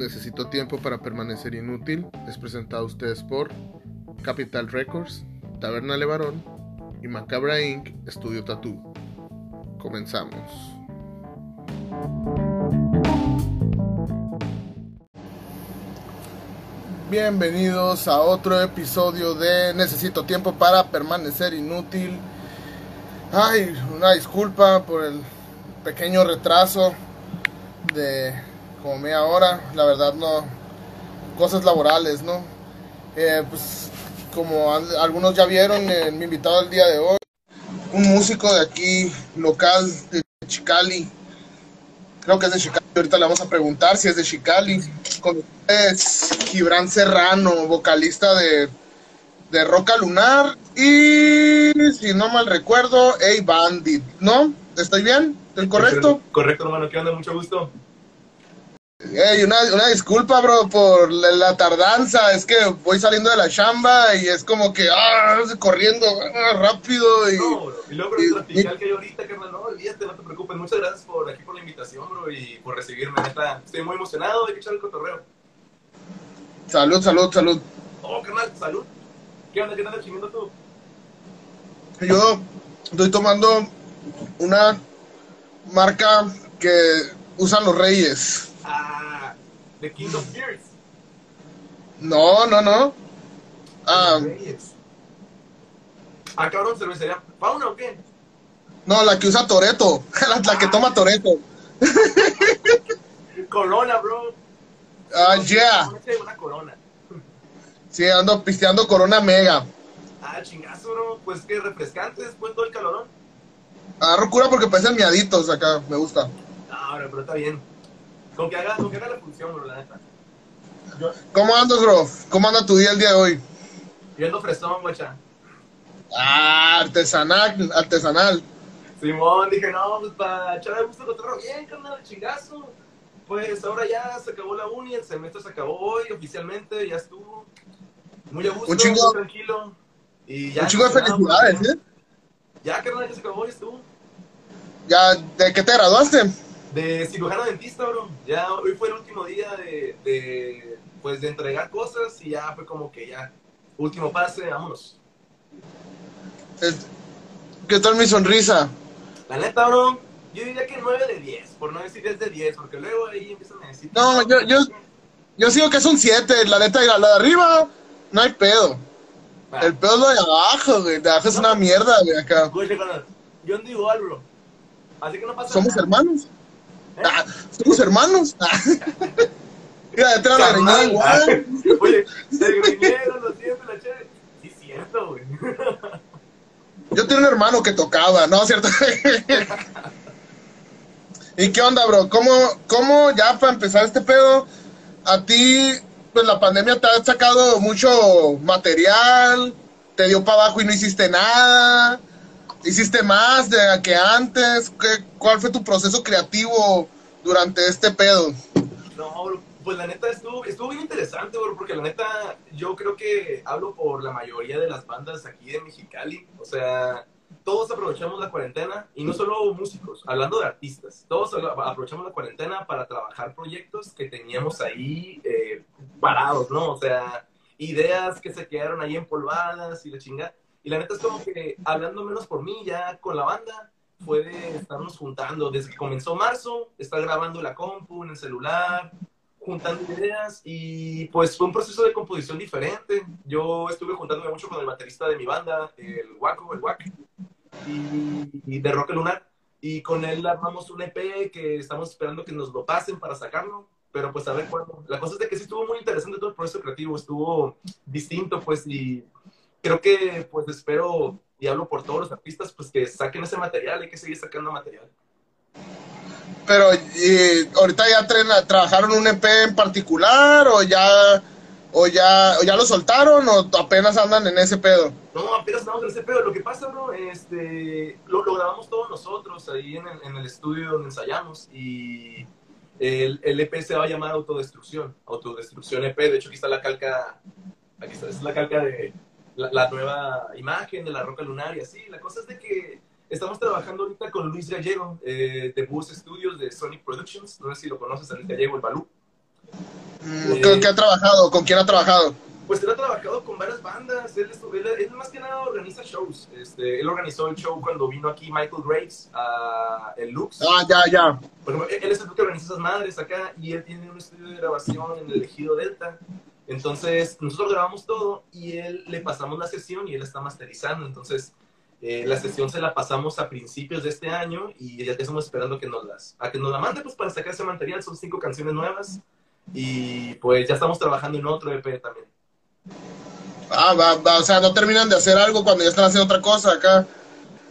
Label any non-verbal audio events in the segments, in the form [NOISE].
Necesito tiempo para permanecer inútil es presentado a ustedes por Capital Records, Taberna Levarón y Macabra Inc. Estudio Tattoo. Comenzamos. Bienvenidos a otro episodio de Necesito tiempo para permanecer inútil. Ay, una disculpa por el pequeño retraso de como media hora. La verdad no, cosas laborales, ¿no? Eh, pues como al- algunos ya vieron, eh, mi invitado el día de hoy, un músico de aquí local de Chicali. Creo que es de Chicali. Ahorita le vamos a preguntar si es de Chicali. Con ustedes, Gibran Serrano, vocalista de, de Roca Lunar. Y si no mal recuerdo, A Bandit, ¿no? ¿Estoy bien? ¿Estoy correcto? Correcto, hermano. ¿Qué onda? Mucho gusto. Ey, una, una disculpa, bro, por la, la tardanza. Es que voy saliendo de la chamba y es como que, ah, corriendo ah, rápido. Y, No, bro. Y luego, el tropical que hay ahorita, carnal. No, olvídate, no te preocupes. Muchas gracias por aquí por la invitación, bro, y por recibirme. Neta, estoy muy emocionado de echar el cotorreo. salud, salud, salud. Oh, carnal, salud. ¿Qué onda? ¿Qué andas chingando tú? Yo estoy tomando una marca que usan los reyes. Ah, The King of Beers. No, no, no. Ah. Ah, cabrón, cervecería. ¿Fauna o qué? no, la que usa Toreto. [LAUGHS] La, la que toma Toreto. [LAUGHS] Corona, bro. Ah, yeah. Una- corona. Sí, ando pisteando Corona Mega. Ah, chingazo, bro. Pues que refrescante después todo el calorón. Agarro cura porque parecen miaditos acá. Me gusta. Ah, bro, pero está bien. Con que haga, con que haga la función, bro, la neta. Yo, ¿Cómo andas, bro? ¿Cómo anda tu día el día de hoy? yo ando fresón, guacha. Ah, artesanal, artesanal. Simón, dije, no, pues para echar a gusto cotorreo bien, carnal, chingazo. Pues ahora ya se acabó la uni, el semestre se acabó hoy oficialmente, ya estuvo. Muy a gusto, Un chingo- muy tranquilo. Y ya Un chico de emocionado, felicidades, porque- ¿eh? Ya, carnal, ya se acabó, ya estuvo. Ya, ¿de qué te graduaste? De cirujano dentista, bro. Ya hoy fue el último día de, de, pues, de entregar cosas y ya fue como que ya, último pase, vámonos. ¿Qué tal mi sonrisa? La neta, bro, yo diría que 9 de 10, por no decir 10 de 10, porque luego ahí empiezan a decir... No, yo- yo- Yo sigo que es un 7, la neta, la, la de arriba, no hay pedo. El pedo es lo de abajo, güey. De abajo es una mierda, güey, acá. Escuche, carnal, yo ando igual, bro. Así que no pasa ¿Somos nada. hermanos? Ah, ¿Somos hermanos? Ah. [LAUGHS] Mira, detrás de la greñada igual. [LAUGHS] Oye, se los dientes, la chévere. Sí, cierto, güey. [LAUGHS] Yo tenía un hermano que tocaba, ¿no? ¿Cierto? ¿Y qué onda, bro? ¿Cómo, cómo ya para empezar este pedo, a ti, pues la pandemia te ha sacado mucho material, te dio para abajo y no hiciste nada, hiciste más de que antes, ¿Qué, ¿cuál fue tu proceso creativo durante este pedo? No, bro, pues la neta estuvo, estuvo bien interesante, bro, porque la neta yo creo que hablo por la mayoría de las bandas aquí de Mexicali. O sea, todos aprovechamos la cuarentena y no solo músicos, hablando de artistas, todos aprovechamos la cuarentena para trabajar proyectos que teníamos ahí eh, parados, ¿no? O sea, ideas que se quedaron ahí empolvadas y la chinga. Y la neta es como que, hablando menos por mí, ya con la banda, fue de estarnos juntando. Desde que comenzó marzo, estar grabando la compu, en el celular, juntando ideas y pues fue un proceso de composición diferente. Yo estuve juntándome mucho con el baterista de mi banda, el Waco, el Wack, y, y de Rock Lunar. Y con él armamos un EP que estamos esperando que nos lo pasen para sacarlo. Pero pues a ver cuándo. La cosa es de que sí estuvo muy interesante todo el proceso creativo, estuvo distinto pues y creo que pues espero y hablo por todos los artistas pues que saquen ese material, hay que seguir sacando material. Pero, ¿y ahorita ya trena- trabajaron un EP en particular o ya, o ya, o ya lo soltaron o apenas andan en ese pedo? No, apenas estamos en ese pedo. Lo que pasa, bro, este, lo, lo grabamos todos nosotros ahí en el, en el estudio donde ensayamos y el, el EP se va a llamar Autodestrucción, Autodestrucción EP. De hecho, aquí está la calca, aquí está, es la calca de la, la nueva imagen de la roca lunar y así. La cosa es de que estamos trabajando ahorita con Luis Gallego eh, de Bus Studios de Sonic Productions. No sé si lo conoces, a Luis Gallego, el Balú. Mm, ¿Con qué ha trabajado? ¿Con quién ha trabajado? Pues él ha trabajado con varias bandas, él, él, él, más que nada organiza shows. Este, él organizó el show cuando vino aquí Michael Graves a el Lux. Ah, ya, ya. Ejemplo, él es el que organiza esas madres acá y él tiene un estudio de grabación en el Ejido Delta. Entonces, nosotros grabamos todo y él le pasamos la sesión y él está masterizando. Entonces, eh, la sesión se la pasamos a principios de este año y ya estamos esperando que nos las, a que nos la mande pues para sacar ese material. Son cinco canciones nuevas y pues ya estamos trabajando en otro EP también. Ah, va, va, o sea, no terminan de hacer algo cuando ya están haciendo otra cosa acá.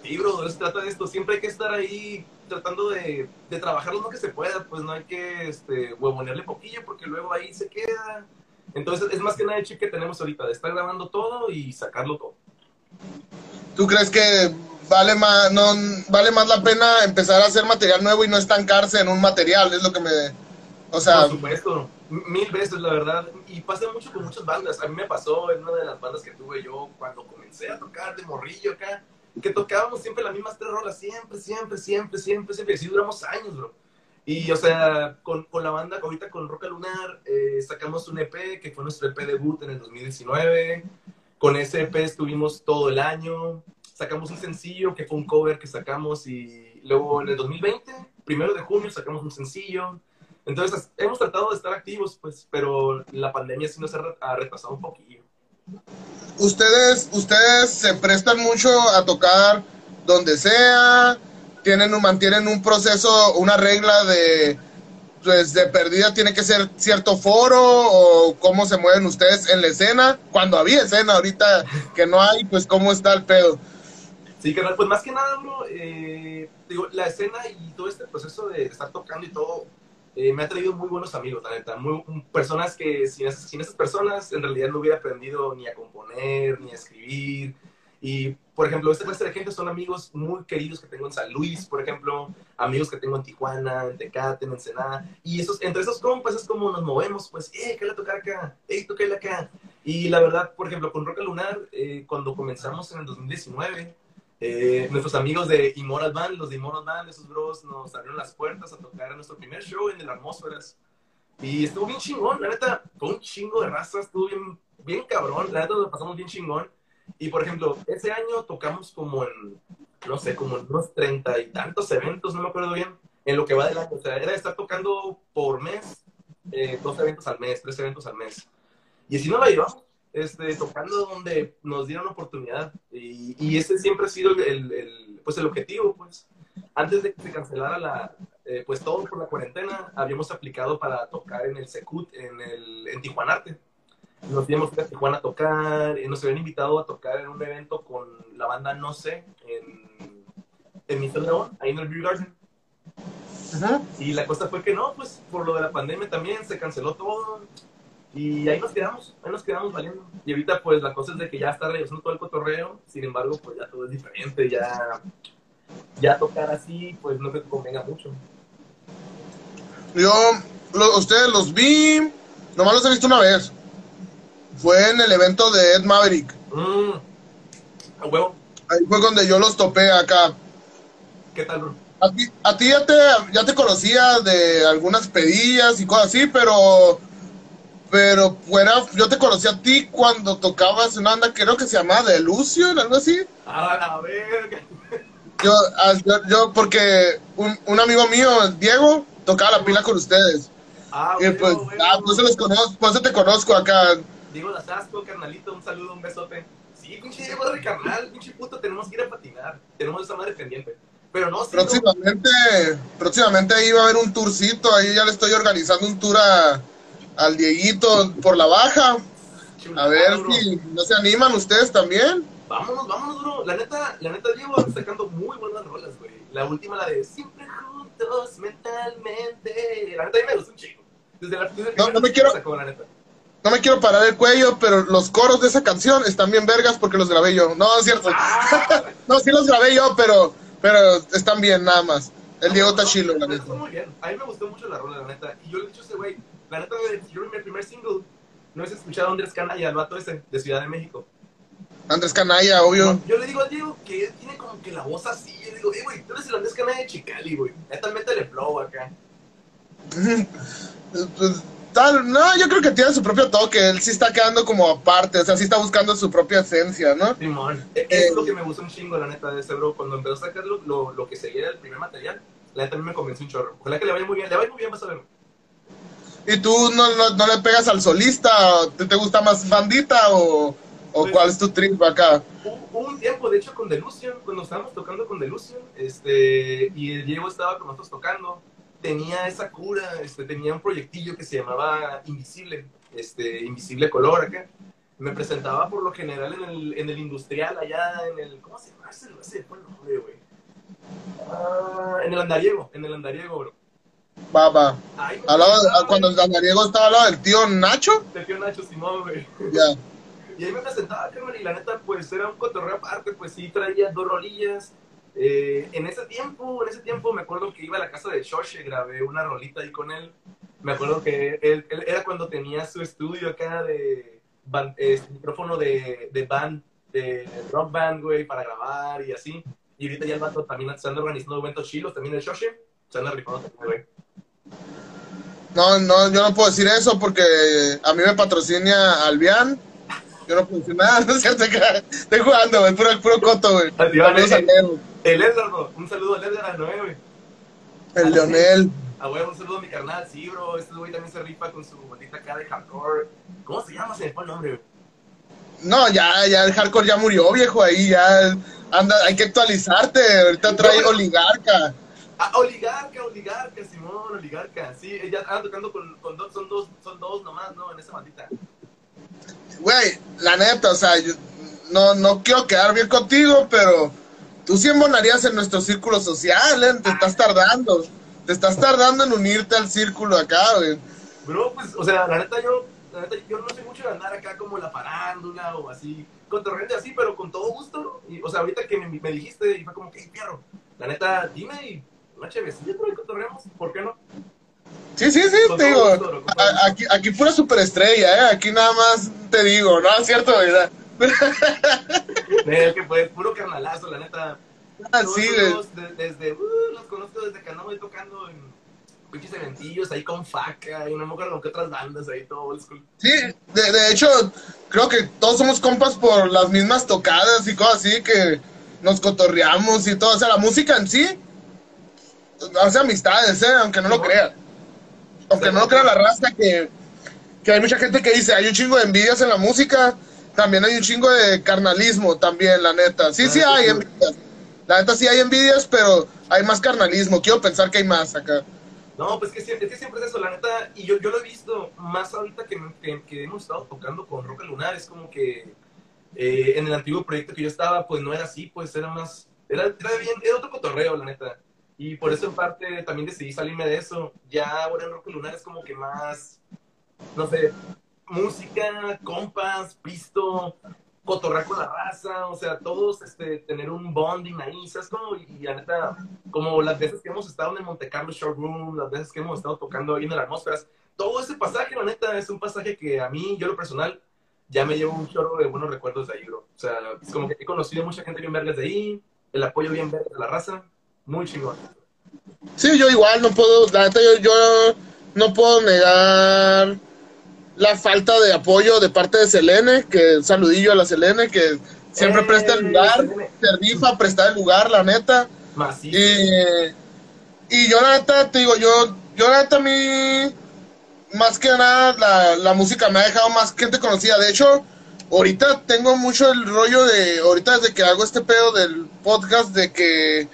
Sí, bro, se trata de esto. Siempre hay que estar ahí tratando de, de trabajar lo que se pueda. Pues no hay que este, huevonearle poquillo porque luego ahí se queda. Entonces es más que nada el chip que tenemos ahorita, de estar grabando todo y sacarlo todo. ¿Tú crees que vale más, no, vale más la pena empezar a hacer material nuevo y no estancarse en un material? Es lo que me... O sea... Por supuesto, mil veces la verdad. Y pasa mucho con muchas bandas. A mí me pasó en una de las bandas que tuve yo cuando comencé a tocar de morrillo acá, que tocábamos siempre las mismas tres rolas, siempre, siempre, siempre, siempre, siempre. Y así duramos años, bro. Y, o sea, con, con, la banda, ahorita con Roca Lunar, eh, sacamos un EP que fue nuestro EP debut en el 2019. Con ese EP estuvimos todo el año. Sacamos un sencillo que fue un cover que sacamos y luego en el 2020, primero de junio, sacamos un sencillo. Entonces, hemos tratado de estar activos, pues, pero la pandemia sí nos ha retrasado un poquillo. Ustedes, ustedes se prestan mucho a tocar donde sea, tienen un, mantienen un proceso, una regla de, pues de perdida tiene que ser cierto foro o cómo se mueven ustedes en la escena, cuando había escena, ahorita que no hay, pues cómo está el pedo. Sí, que pues más que nada, bro, eh, digo, la escena y todo este proceso de estar tocando y todo, eh, me ha traído muy buenos amigos, la neta, muy, personas que sin esas, sin esas personas en realidad no hubiera aprendido ni a componer, ni a escribir, y, por ejemplo, esta clase de gente son amigos muy queridos que tengo en San Luis, por ejemplo, amigos que tengo en Tijuana, en Tecate, en Ensenada. Y esos, entre esos compas es como nos movemos, pues, eh, ¿qué le tocar acá? Eh, toquéle acá. Y la verdad, por ejemplo, con Roca Lunar, eh, cuando comenzamos en el 2019, eh, nuestros amigos de Immoral Band, los de Immoral Band, esos bros, nos abrieron las puertas a tocar nuestro primer show en el Atmósferas. Y estuvo bien chingón, la neta, con un chingo de raza, estuvo bien, bien cabrón, la neta lo pasamos bien chingón. Y por ejemplo, ese año tocamos como en, no sé, como en unos treinta y tantos eventos, no me acuerdo bien, en lo que va del año. O sea, era estar tocando por mes, eh, dos eventos al mes, tres eventos al mes. Y así no la llevamos, este, tocando donde nos dieron oportunidad. Y, y ese siempre ha sido el, el, pues el objetivo, pues. Antes de que se cancelara la, eh, pues todo por la cuarentena, habíamos aplicado para tocar en el Secut, en, el, en Tijuanarte nos íbamos a Tijuana a tocar, y nos habían invitado a tocar en un evento con la banda No sé, en, en Mr. León, ahí en el Beer Garden. Ajá. Y la cosa fue que no, pues por lo de la pandemia también se canceló todo. Y ahí nos quedamos, ahí nos quedamos valiendo. Y ahorita pues la cosa es de que ya está regresando todo el cotorreo, sin embargo pues ya todo es diferente, ya, ya tocar así pues no te convenga mucho. Yo, lo, ustedes los vi, nomás los he visto una vez fue en el evento de Ed Maverick. Mm. ¿A huevo? Ahí fue donde yo los topé acá. ¿Qué tal, bro? A ti, a ti ya, te, ya te conocía de algunas pedillas y cosas así, pero pero fuera, yo te conocí a ti cuando tocabas una banda, creo que se llamaba De Lucio, algo así. A la verga. Yo, yo, yo porque un, un, amigo mío, Diego, tocaba la pila con ustedes. Ah, y pues, bueno, ah, pues, los conozco, pues te conozco acá. Diego Lazasco, carnalito, un saludo, un besote. Sí, pinche Diego de carnal, pinche puto, tenemos que ir a patinar. Tenemos esa madre pendiente. Pero no, sí, próximamente, no. próximamente ahí va a haber un tourcito, ahí ya le estoy organizando un tour a, al Dieguito por la baja. A ver bro. si no se animan ustedes también. Vámonos, vámonos, bro. La neta, la neta, Diego sacando muy buenas rolas, güey. La última, la de Siempre juntos mentalmente. La neta, a mí me gustó un chico. Desde la desde no, no me quiero. Sacó, la neta no me quiero parar el cuello, pero los coros de esa canción están bien vergas porque los grabé yo. No, es cierto. Ah. [LAUGHS] no, sí los grabé yo, pero, pero están bien nada más. El Diego está no, chilo, la neta. muy bien. A mí me gustó mucho la rola, la neta. Y yo le he dicho a ese güey, la neta, yo en mi primer single, no has escuchado a Andrés Canalla, el vato ese, de Ciudad de México. Andrés Canalla, obvio. Yo le digo al Diego que él tiene como que la voz así. Yo le digo, eh, güey, tú eres el Andrés Canalla de Chicali, güey. Neta, métele flow acá. [LAUGHS] tal, no, yo creo que tiene su propio toque, él sí está quedando como aparte, o sea, sí está buscando su propia esencia, ¿no? Simón, e- es lo que me gustó un chingo, la neta, de ese bro. Cuando empezó a sacar lo, lo, lo que seguía del primer material, la neta a mí me convenció un chorro. Ojalá que le vaya muy bien, le vaya muy bien, vas a ver. ¿Y tú no, no, no le pegas al solista? ¿Te, te gusta más bandita o, o Pues- cuál es tu trip acá? Hubo hubo un tiempo, de hecho, con Delusion, cuando estábamos tocando con Delusion, este, y el Diego estaba con nosotros tocando, tenía esa cura, este, tenía un proyectillo que se llamaba Invisible, este, Invisible Color acá. Me presentaba por lo general en el, en el industrial allá, en el, ¿cómo se llama? Ese, ese el nombre, güey. Ah, en el andariego, en el andariego, bro. A- cuando Daniego estaba al lado del tío Nacho, el tío Nacho Simón, güey. ya. Y ahí me presentaba, y la neta, pues era un cotorreo aparte, pues sí traía dos rolillas. Eh, en ese tiempo, en ese tiempo me acuerdo que iba a la casa de Shoshe, grabé una rolita ahí con él. Me acuerdo que él, él era cuando tenía su estudio acá de micrófono de, de band, de rock band, güey, para grabar y así. Y ahorita ya el vato también se anda organizando eventos chilos, también el Shoshe, se anda rifando también, güey. No, no, yo no puedo decir eso porque a mí me patrocina Albián. Yo no puedo decir nada, [LAUGHS] no es cierto, acá. Estoy jugando, güey, puro, puro coto, güey. El Edgar, bro. un saludo al Edgar, a Noé, güey. el Leonel. Ah, güey, un saludo a mi carnal, sí, bro. Este güey también se rifa con su bolita acá de hardcore. ¿Cómo se llama? Se me fue el nombre. No, ya, ya el hardcore ya murió, viejo, ahí ya anda, hay que actualizarte. Ahorita trae oligarca. Ah, Oligarca, Oligarca, Simón, Oligarca. Sí, ella anda tocando con, con dos, son dos, son dos nomás, ¿no? En esa bandita. Güey, la neta, o sea, yo no, no quiero quedar bien contigo, pero tú sí embonarías en nuestro círculo social, ¿eh? Te estás tardando. Te estás tardando en unirte al círculo acá, güey. Bro, pues, o sea, la neta yo, la neta yo no sé mucho de andar acá como la farándula o así, con torrente así, pero con todo gusto. Y, o sea, ahorita que me, me dijiste y fue como que, "Hey, fierro, la neta, dime y una chevecilla, y cotorreamos, ¿por qué no? Sí, sí, sí, Con te digo. gusto, bro, gusto. Aquí, aquí pura superestrella, ¿eh? Aquí nada más te digo, ¿no? Es cierto, ¿verdad? Que pues, puro carnalazo, la neta. Ah, Todos sí, de- desde, uh, los conozco desde que andamos ahí tocando en pinches eventillos ahí con Faca y no me acuerdo con qué otras bandas ahí, todo old school. Sí, de, de hecho, creo que todos somos compas por las mismas tocadas y cosas así que nos cotorreamos y todo. O sea, la música en sí hace amistades, ¿eh? Aunque no lo crean. Aunque no lo crea la raza que, que hay mucha gente que dice, hay un chingo de envidias en la música, también hay un chingo de carnalismo también, la neta. Sí, sí hay envidias. La neta sí hay envidias, pero hay más carnalismo. Quiero pensar que hay más acá. No, pues que siempre, es que siempre es eso, la neta, y yo, yo lo he visto más ahorita que, que, que hemos estado tocando con Roca Lunar, es como que eh, en el antiguo proyecto que yo estaba, pues no era así, pues era más, era, era bien, era otro cotorreo, la neta. Y por eso en parte también decidí salirme de eso. Ya ahora en Roca Lunar es como que más, no sé, música, compas, pisto, cotorrear con la raza, o sea, todos este, tener un bonding ahí, ¿sabes cómo? Y, la neta, como las veces que hemos estado en el Monte Carlo Showroom, las veces que hemos estado tocando ahí en las atmósferas, todo ese pasaje, la neta, es un pasaje que a mí, yo lo personal, ya me llevo un chorro de buenos recuerdos de ahí, bro. O sea, es como que he conocido mucha gente bien verdes de ahí, el apoyo bien verde de la raza, muy chingón. Sí, yo igual no puedo, la neta yo no puedo negar la falta de apoyo de parte de Selene, que un saludillo a la Selene, que siempre ¡Eh, presta el lugar, se rifa, presta el lugar, la neta. Y, y yo la neta, te digo, yo, yo la neta a mí, más que nada, la, la música me ha dejado más gente conocida. De hecho, ahorita tengo mucho el rollo de, ahorita desde que hago este pedo del podcast, de que,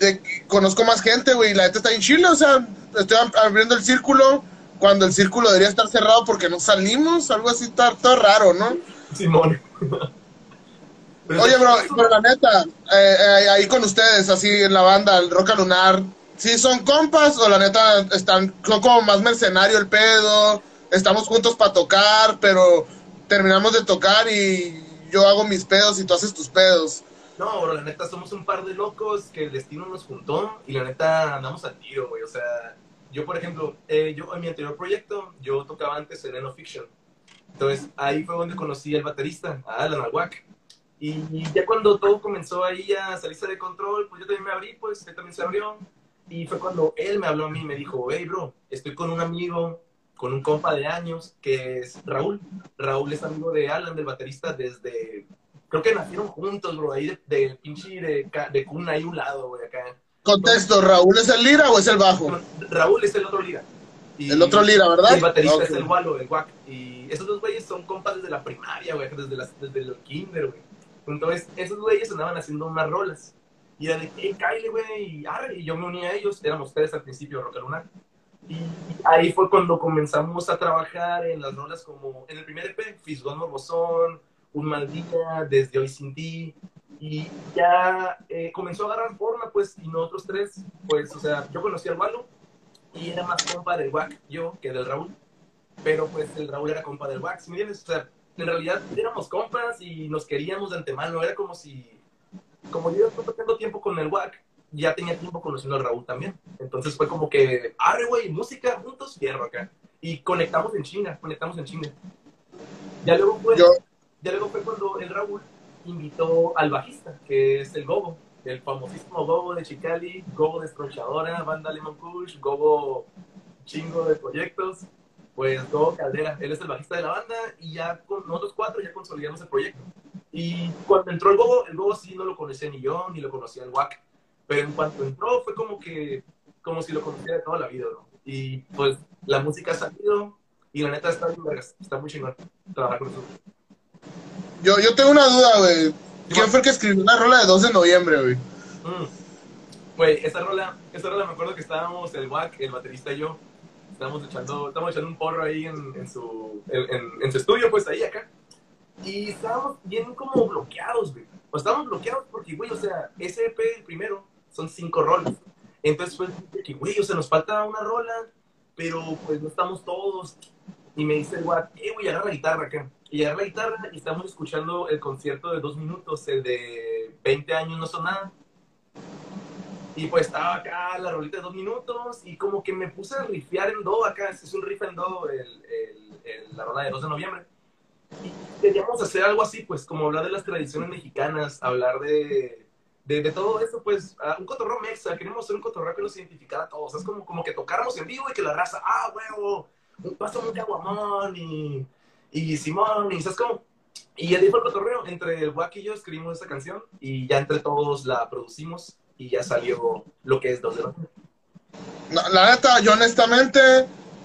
de que conozco más gente, güey, la neta está en Chile, o sea, estoy ab- abriendo el círculo cuando el círculo debería estar cerrado porque no salimos, algo así, está todo raro, ¿no? Simón. [LAUGHS] Oye, bro, pero la neta, eh, eh, ahí con ustedes, así en la banda, el Roca Lunar, ¿sí son compas o la neta están, son como más mercenario el pedo? Estamos juntos para tocar, pero terminamos de tocar y yo hago mis pedos y tú haces tus pedos. No, bro, la neta, somos un par de locos que el destino nos juntó y la neta andamos al tiro, güey. O sea, yo, por ejemplo, eh, yo en mi anterior proyecto, yo tocaba antes en Eno Fiction. Entonces, ahí fue donde conocí al baterista, a Alan Alwac. Y ya cuando todo comenzó ahí a salirse de control, pues yo también me abrí, pues él también se abrió. Y fue cuando él me habló a mí y me dijo, hey, bro, estoy con un amigo con un compa de años que es Raúl. Raúl es amigo de Alan, del baterista, desde. Creo que nacieron juntos, bro, ahí de, de pinche de, de cuna ahí un lado, güey, acá. Contexto, ¿Raúl es el lira o es el bajo? Raúl es el otro lira. Y, el otro lira, ¿verdad? El baterista es el Walo, el Wack. Y esos dos güeyes son compas desde la primaria, güey, desde, la, desde el kinder, güey. Entonces, esos güeyes andaban haciendo unas rolas. Y era de, hey, Kyle, güey, y, y yo me uní a ellos. Éramos tres al principio, Roca Lunar. Y ahí fue cuando comenzamos a trabajar en las rolas como en el primer EP, Fisgón Morbosón, Un Mal Día, Desde Hoy Sin Ti. Y ya eh, comenzó a agarrar forma, pues, y nosotros tres, pues, o sea, yo conocí al Walo y era más compa del Wack yo que del Raúl. Pero pues el Raúl era compa del Wack, ¿me entiendes? O sea, en realidad éramos compas y nos queríamos de antemano. Era como si, como yo estoy teniendo tiempo con el Wack, ya tenía tiempo conociendo al Raúl también. Entonces fue como que, arre, güey, música juntos, fierro acá. Y conectamos en China, conectamos en China. Ya luego fue, ya luego fue cuando el Raúl invitó al bajista, que es el Gobo, el famosísimo Gobo de Chicali, Gobo Destrochadora, Banda Lemon Push, Gobo chingo de proyectos. Pues Gobo Caldera, él es el bajista de la banda y ya con nosotros cuatro ya consolidamos el proyecto. Y cuando entró el Gobo, el Gobo sí no lo conocía ni yo, ni lo conocía el WAC pero en cuanto entró fue como que, como si lo conociera de toda la vida, ¿no? Y pues la música ha salido y la neta está, está muy chingón trabajar con nosotros. Yo, yo tengo una duda, güey. ¿Quién fue el que escribió una rola de 2 de noviembre, güey? Mm. Güey, esa rola, esa rola me acuerdo que estábamos el Wack, el baterista y yo, estábamos echando, estábamos echando un porro ahí en, en su, en, en, su estudio, pues ahí acá. Y estábamos bien como bloqueados, güey. O estábamos bloqueados porque, güey, o sea, ese EP, el primero, son cinco rolas. Entonces fue que, güey, o sea, nos falta una rola, pero pues no estamos todos. Y me dice el guay, eh, güey, agarra la guitarra acá. Y agarra la guitarra y estamos escuchando el concierto de dos minutos, el de 20 años no son nada. Y pues estaba acá la rolita de dos minutos y como que me puse a rifear en do acá, es un riff en do, el, el, la rola de 2 de noviembre. Y queríamos hacer algo así, pues como hablar de las tradiciones mexicanas, hablar de, de, todo eso, pues, un cotorreo mexa, queremos hacer un cotorreo que nos identificara a todos. Es como, como que tocáramos en vivo y que la raza, ah, huevo, pasa un caguamón y, y Simón, y ¿sabes cómo? Y ya dijo el cotorreo, entre el Wack y yo escribimos esa canción y ya entre todos la producimos y ya salió lo que es Dos de la, la neta, yo honestamente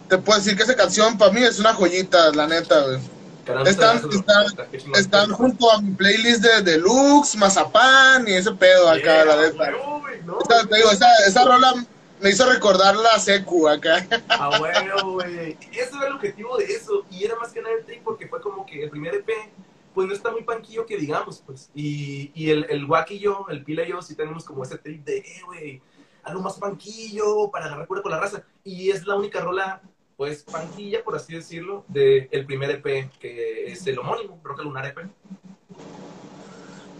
te puedo decir que esa canción para mí es una joyita, la neta, güey. Están, están, están, junto a mi playlist de Deluxe, Mazapán y ese pedo acá, la neta. te digo, esa, esa rola me hizo recordar la secu acá. Ah, bueno, güey. Ese era el objetivo de eso. Y era más que nada el trip porque fue como que el primer EP, pues no está muy panquillo que digamos, pues. Y, y el, el Wack y yo, el Pila y yo, sí tenemos como ese trip de, eh, güey, algo más panquillo para agarrar cura con la raza. Y es la única rola pues, panquilla, por así decirlo, del el primer EP, que es el homónimo, Roca Lunar EP.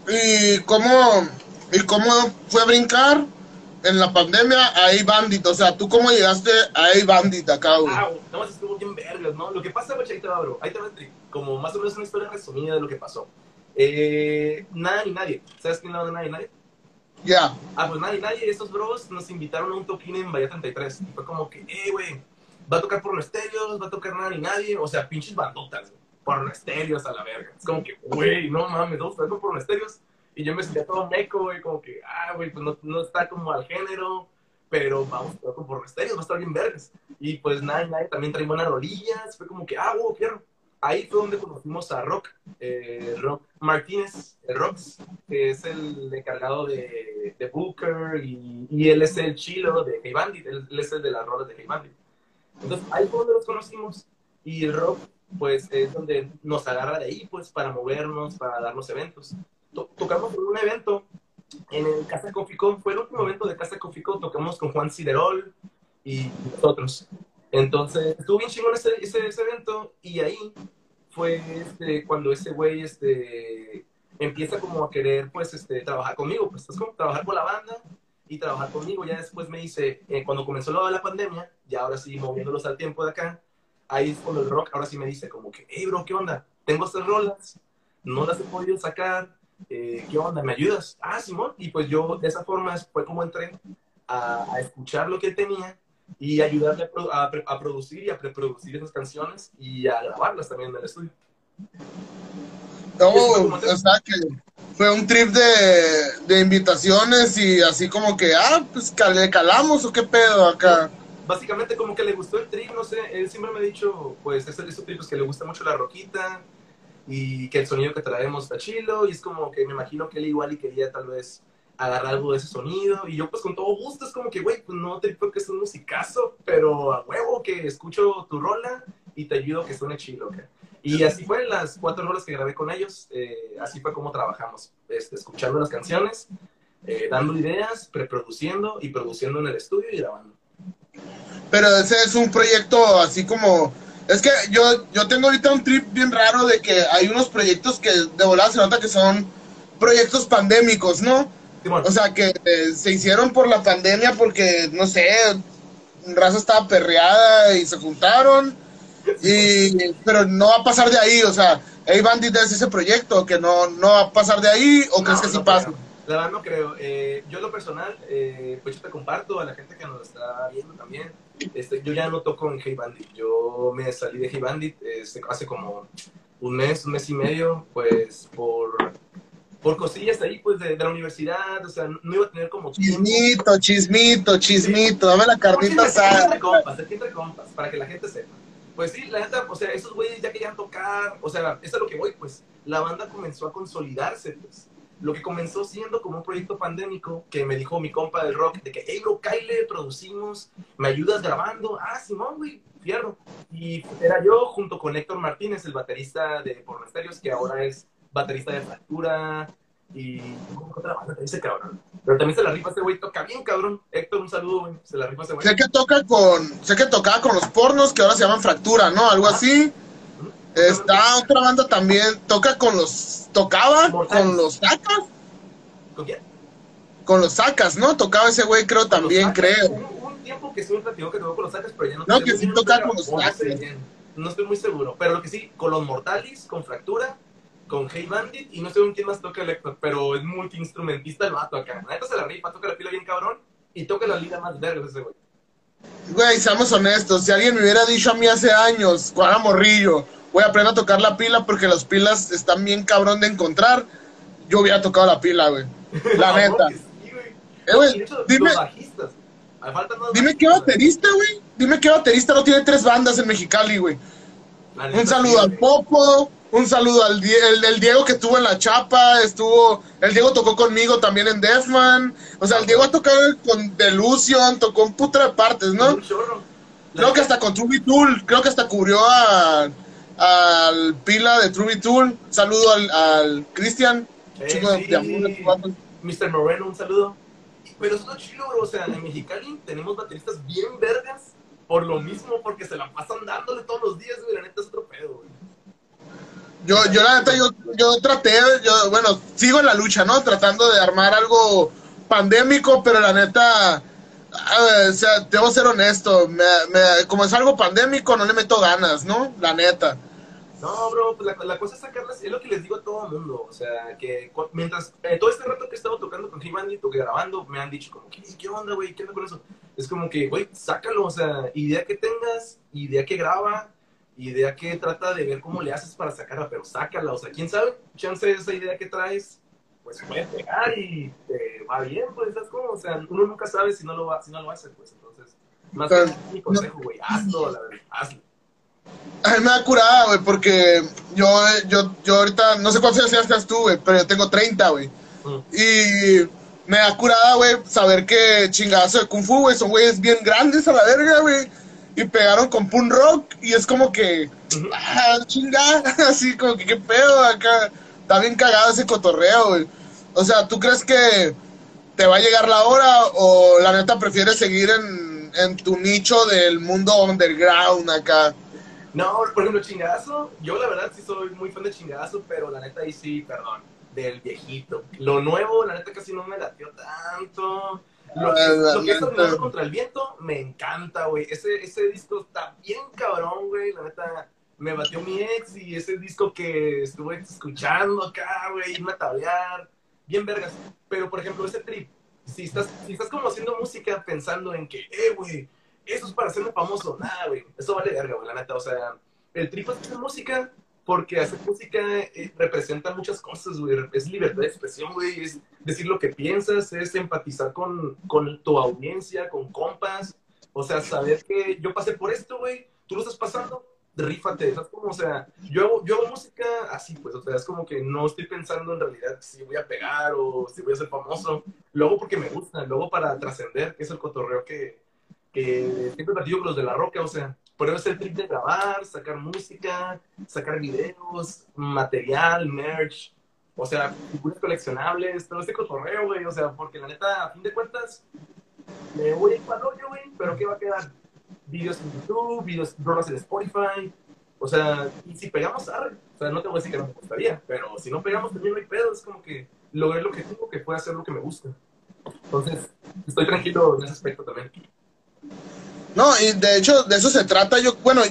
¿Y cómo, ¿Y cómo fue brincar en la pandemia a A-Bandit? O sea, ¿tú cómo llegaste a A-Bandit acá, güey? Ah, no, más estuvo bien vergas, ¿no? Lo que pasa, güey, ahí te va, bro. Ahí te va, como más o menos una historia resumida de lo que pasó. Eh, nada ni nadie. ¿Sabes quién es de nada ni nadie? Ya. Ah, pues nada y nadie. Estos bros nos invitaron a un toquín en Bahía 33. Y fue como que, eh, güey, va a tocar por los estéreos, va a tocar nada ni nadie, o sea, pinches bandotas, por los estéreos a la verga. Es como que, güey, no mames, vamos a por los estéreos. Y yo me sentía todo meco, güey, como que, ah, güey, pues no, no, está como al género, pero vamos a por estéreos, va a estar bien vergas. Y pues nada, nadie también trae buenas rodillas, fue como que, ah, güey, quiero. Ahí fue donde conocimos a Rock, eh, Rock Martínez, el Rox, que es el encargado de, de Booker y, y, él es el chilo de Hey Bandit, él, es el de las rolas de Hey Bandit. Entonces ahí fue donde los conocimos y rock pues es donde nos agarra de ahí pues para movernos, para darnos eventos. Tocamos en un evento en el Casa Coficón, fue el último evento de Casa Coficón, tocamos con Juan Siderol y nosotros. Entonces estuvo bien chingón ese, ese, ese evento y ahí fue este, cuando ese güey este, empieza como a querer pues este, trabajar conmigo, pues es como trabajar con la banda y trabajar conmigo. Ya después me dice, eh, cuando comenzó la pandemia, ya ahora sí moviéndolos al tiempo de acá, ahí es cuando el rock, ahora sí me dice como que, hey bro, ¿qué onda? Tengo estas rolas, no las he podido sacar, eh, ¿qué onda? ¿Me ayudas? Ah, Simón. Y pues yo de esa forma fue como entré a, a escuchar lo que él tenía y ayudarle a, a, producir y a preproducir esas canciones y a grabarlas también en el estudio. No, o sea que fue un trip de, de, invitaciones y así como que, ah, pues le calamos o qué pedo acá. Básicamente como que le gustó el trip, no sé, él siempre me ha dicho, pues es de esos tipos que le gusta mucho la roquita y que el sonido que traemos está chilo y es como que me imagino que él igual y quería tal vez agarrar algo de ese sonido y yo pues con todo gusto es como que, güey, pues no te digo que es un musicazo, pero a huevo que escucho tu rola y te ayudo a que suene chilo, ¿ok? Y así fue las cuatro rolas que grabé con ellos, eh, así fue como trabajamos, este, escuchando las canciones, eh, dando ideas, preproduciendo y produciendo en el estudio y grabando. Pero ese es un proyecto así como... Es que yo, yo tengo ahorita un trip bien raro de que hay unos proyectos que de volada se nota que son proyectos pandémicos, ¿no? O sea, que eh, se hicieron por la pandemia porque, no sé, raza estaba perreada y se juntaron y, pero no va a pasar de ahí, o sea, hey Bandit es ese proyecto que no, no va a pasar de ahí o crees que sí pasa? La verdad no creo. Eh, yo lo personal, eh, pues yo te comparto a la gente que nos está viendo también. Este, yo ya no toco en Hey Bandit. Yo me salí de Hey Bandit este, hace como un mes, un mes y medio, pues por, por cosillas ahí, pues de, la universidad. O sea, no iba a tener como... Chismito, chismito, chismito. Dame la carnita asada. Aquí entre compas, aquí entre compas, para que la gente sepa. Pues sí, la neta, o sea, esos güeyes ya querían tocar, o sea, eso es lo que voy, pues, la banda comenzó a consolidarse, pues. Lo que comenzó siendo como un proyecto pandémico, que me dijo mi compa del rock, de que, hey, bro, Kyle, producimos, me ayudas grabando, ah, Simón, güey, fierro. Y era yo junto con Héctor Martínez, el baterista de Pornesterios, que ahora es baterista de Fractura, y otra banda dice cabrón. Pero también se la rifa ese güey, toca bien cabrón. Héctor, un saludo, güey. Se la rifa ese güey. Sé que toca con, sé que tocaba con los pornos que ahora se llaman Fractura, ¿no? Algo así. Está otra banda también, toca con los, tocaba con los sacas. ¿Con quién? Con los sacas, ¿no? Tocaba ese güey, creo también, creo. Hubo un tiempo que estuve platicando que tocó con los sacas, pero ya no No, que sí toca con los sacas. No estoy muy seguro, pero lo que sí, con los mortalis, con fractura, con Hey Bandit y no sé con quién más toca Electro, pero es multiinstrumentista el vato acá. Neta se la rifa, toca la pila bien cabrón y toca la liga más verga ese güey. Güey, seamos honestos, si alguien me hubiera dicho a mí hace años, cuando morrillo, voy a aprender a tocar la pila porque las pilas están bien cabrón de encontrar, yo hubiera tocado la pila, güey. [LAUGHS] La neta. Eh, güey, dime, dime qué baterista, güey. Dime qué baterista no tiene tres bandas en Mexicali, güey. Un saludo al Popo, un saludo al el, Diego que estuvo en la chapa, estuvo, el Diego tocó conmigo también en Deathman, o sea, el Diego ha tocado con Delusion, tocó en putra de partes, ¿no? Creo que hasta con Truby Tool, creo que hasta cubrió a, al Pila de Truby Tool, saludo al, al Cristian, Mr. Moreno, un saludo. Pero eso es chido, bro, o sea, en Mexicali tenemos bateristas bien vergas por lo mismo, porque se la pasan dándole todos los días, güey, la neta es otro pedo, güey. Yo, yo la neta, yo, yo traté, yo, bueno, sigo en la lucha, ¿no? Tratando de armar algo pandémico, pero la neta, o sea, debo ser honesto, me, como es algo pandémico, no le meto ganas, ¿no? La neta. No, bro, pues la, la, cosa es sacarlas, es lo que les digo a todo el mundo, o sea, que mientras, eh, todo este rato que he estado tocando con Kim Bandit o grabando, me han dicho como, ¿qué, qué onda, güey? ¿Qué onda con eso? Es como que, güey, sácalo, o sea, idea que tengas, idea que graba, idea que trata de ver cómo le haces para sacarla, pero sácala, o sea, quién sabe, chance de esa idea que traes, pues puede pegar y te va bien, pues, ¿sabes cómo? O sea, uno nunca sabe si no lo, va, si no lo hace, pues, entonces, más que mi consejo, güey, hazlo, la verdad, hazlo. A mí me da curada, güey, porque yo, yo, yo ahorita, no sé cuántos años estás tú, güey, pero yo tengo 30, güey. Mm. Y me da curada, güey, saber que chingazo de Kung Fu, güey, son güeyes bien grandes a la verga, güey y pegaron con punk rock y es como que, ah, chingada, [LAUGHS] así como que qué pedo acá. Está bien cagado ese cotorreo, güey. O sea, ¿tú crees que te va a llegar la hora o la neta prefieres seguir en, en tu nicho del mundo underground acá? No, por ejemplo, chingazo, yo la verdad sí soy muy fan de chingazo, pero la neta ahí sí, perdón, del viejito. Lo nuevo, la neta casi no me latió tanto lo que, es Terminando contra el viento me encanta, güey. Ese, ese disco está bien cabrón, güey. La neta, me batió mi ex y ese disco que estuve escuchando acá, güey, irme a tablear. Bien vergas. Pero, por ejemplo, ese trip, si estás, si estás como haciendo música pensando en que, eh, güey, eso es para hacerme famoso. Nada, güey, eso vale verga, güey, la neta. O sea, el trip es hacer música porque hacer música eh, representa muchas cosas, güey. Es libertad de expresión, güey. Es decir lo que piensas, es empatizar con, con tu audiencia, con compas. O sea, saber que yo pasé por esto, güey. Tú lo estás pasando, rífate. ¿sabes cómo? O sea, yo hago, yo hago música así, pues. O sea, es como que no estoy pensando en realidad si voy a pegar o si voy a ser famoso. Lo hago porque me gusta, lo hago para trascender, que es el cotorreo que, que siempre platico con los de la roca. O sea, es el trip de grabar, sacar música, sacar videos, material, merch, o sea, figuras coleccionables, todo este cotorreo, güey. O sea, porque la neta, a fin de cuentas, me voy a ir para el hoyo, güey, pero ¿qué va a quedar? Videos en YouTube, videos, rolas en Spotify. O sea, y si pegamos, arre. O sea, no te voy a decir que no me gustaría, pero si no pegamos también no hay pedo. Es como que logré lo que tengo, que fue hacer lo que me gusta. Entonces, estoy tranquilo en ese aspecto también. No, y de hecho, de eso se trata. Yo, bueno,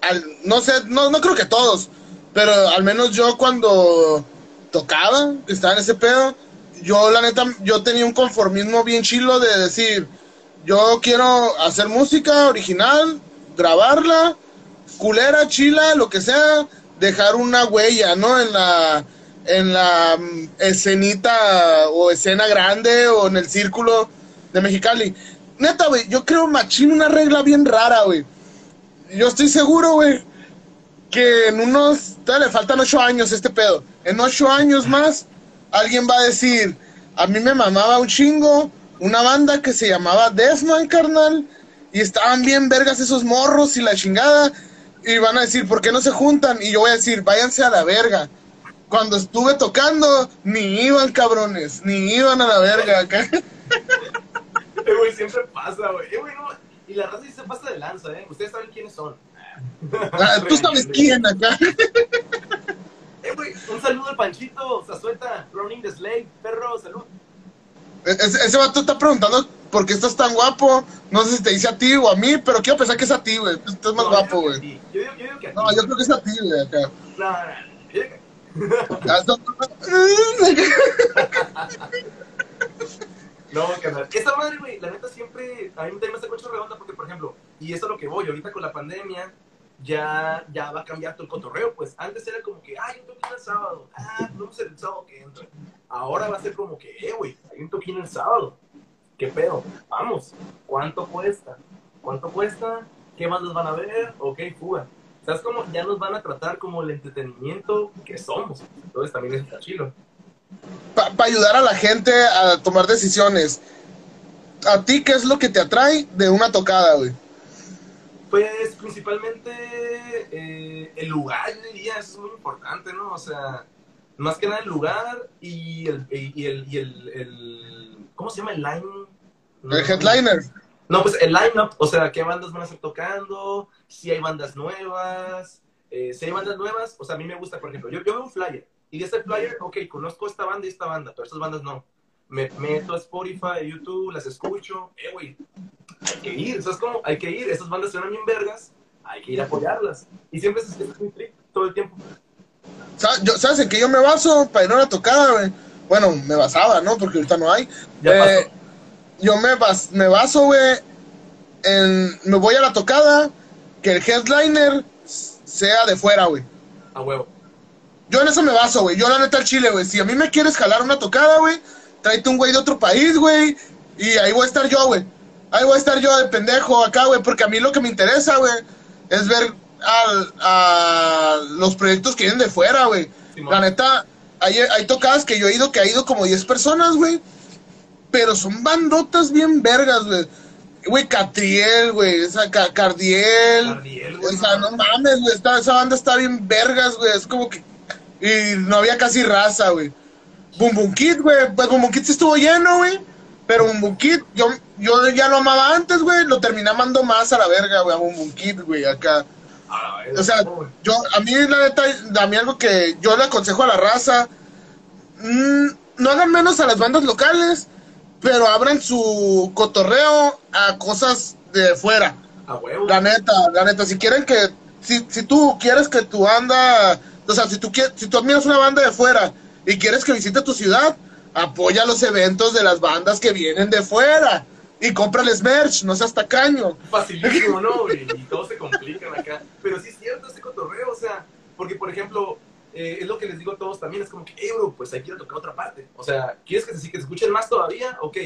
al, no sé, no, no creo que todos, pero al menos yo cuando tocaba, estaba en ese pedo, yo la neta, yo tenía un conformismo bien chilo de decir, yo quiero hacer música original, grabarla, culera, chila, lo que sea, dejar una huella, ¿no? En la, en la mm, escenita o escena grande o en el círculo de Mexicali neta, güey, yo creo machín una regla bien rara, güey. Yo estoy seguro, güey, que en unos, le faltan ocho años este pedo. En ocho años más, alguien va a decir, a mí me mamaba un chingo, una banda que se llamaba Deathman, carnal, y estaban bien vergas esos morros y la chingada, y van a decir, ¿por qué no se juntan? Y yo voy a decir, váyanse a la verga. Cuando estuve tocando, ni iban cabrones, ni iban a la verga acá. [LAUGHS] güey, siempre pasa, güey. Eh, güey, no. Y la raza se pasa de lanza, ¿eh? Ustedes saben quiénes son. Ah, Tú sabes quién acá. Eh, güey, un saludo al Panchito, suelta, Running the Slave, perro, salud. E-, ese, ese vato está preguntando por qué estás tan guapo. No sé si te dice a ti o a mí, pero quiero pensar que es a ti, güey. Estás más guapo, güey. Yo, yo, digo que a ti. No, yo creo que es a ti, güey, acá. No, no, no. Yo digo que... [LAUGHS] Ah, No, carnal. Esa madre, güey, la neta siempre, a mí también me hace mucho redonda porque, por ejemplo, y eso es lo que voy, ahorita con la pandemia, ya, ya va a cambiar todo el cotorreo, pues antes era como que, ay, un toquín el sábado, ah, sé el sábado que entra. Ahora va a ser como que, eh, güey, hay un toquín el sábado. ¿Qué pedo? Vamos, ¿cuánto cuesta? ¿Cuánto cuesta? ¿Qué más nos van a ver? Ok, fuga. ¿Sabes cómo? Ya nos van a tratar como el entretenimiento que somos. Entonces también es está chilo para ayudar a la gente a tomar decisiones. ¿A ti qué es lo que te atrae de una tocada, güey? Pues principalmente eh, el lugar, yo diría, eso es muy importante, ¿no? O sea, más que nada el lugar y el, y el, y el, ¿cómo se llama? El line. el headliner. No, pues el line-up, o sea, qué bandas van a estar tocando, si hay bandas nuevas, eh, si hay bandas nuevas, o sea, a mí me gusta, por ejemplo, yo, yo veo un flyer y de ese flyer, ok, conozco esta banda y esta banda, pero estas bandas no. Me meto a Spotify, YouTube, las escucho. Eh, güey, hay que ir, ¿sabes cómo? Hay que ir. Estas bandas suenan bien vergas, hay que ir a apoyarlas. Y siempre es un trip todo el tiempo. ¿Sabes en qué yo me baso para ir a una tocada, güey? Bueno, me basaba, ¿no? Porque ahorita no hay. Eh, yo me, bas me baso, güey, en... Me voy a la tocada, que el headliner sea de fuera, güey. A huevo. Yo en eso me baso, güey. Yo la neta al chile, güey. Si a mí me quieres jalar una tocada, güey, tráete un güey de otro país, güey. Y ahí voy a estar yo, güey. Ahí voy a estar yo de pendejo acá, güey. Porque a mí lo que me interesa, güey, es ver a los proyectos que vienen de fuera, güey. la neta, hay, hay tocadas que yo he ido que ha ido como 10 personas, güey. Pero son bandotas bien vergas, güey. Güey, Catriel, güey, esa Cardiel. Cardiel o sea, no mames, güey, esa banda está bien vergas, güey. Es como que y no había casi raza, güey. Boom Boom Kid, güey. Pues Boom Boom Kid sí estuvo lleno, güey. Pero Boom Boom Kid, yo, yo ya lo amaba antes, güey. Lo terminé amando más a la verga, güey, a Boom Boom Kid, güey, acá. o sea, yo, a mí la neta, a mí algo que yo le aconsejo a la raza, mmm, no hagan menos a las bandas locales, pero abran su cotorreo a cosas de fuera. A huevo. La neta, la neta, si quieren que, si, si tú quieres que tu banda o sea, si tú, si tú admiras una banda de fuera y quieres que visite tu ciudad, apoya los eventos de las bandas que vienen de fuera. y cómprales merch, no seas tacaño. Facilísimo, ¿no? güey? Y todos se complican acá. Pero sí es cierto ese cotorreo, o sea, porque por ejemplo, eh, es lo que les digo a todos también, es como que, hey, bro, pues hay que ir a tocar otra parte. O sea, ¿quieres que se, que se escuchen más todavía? Ok,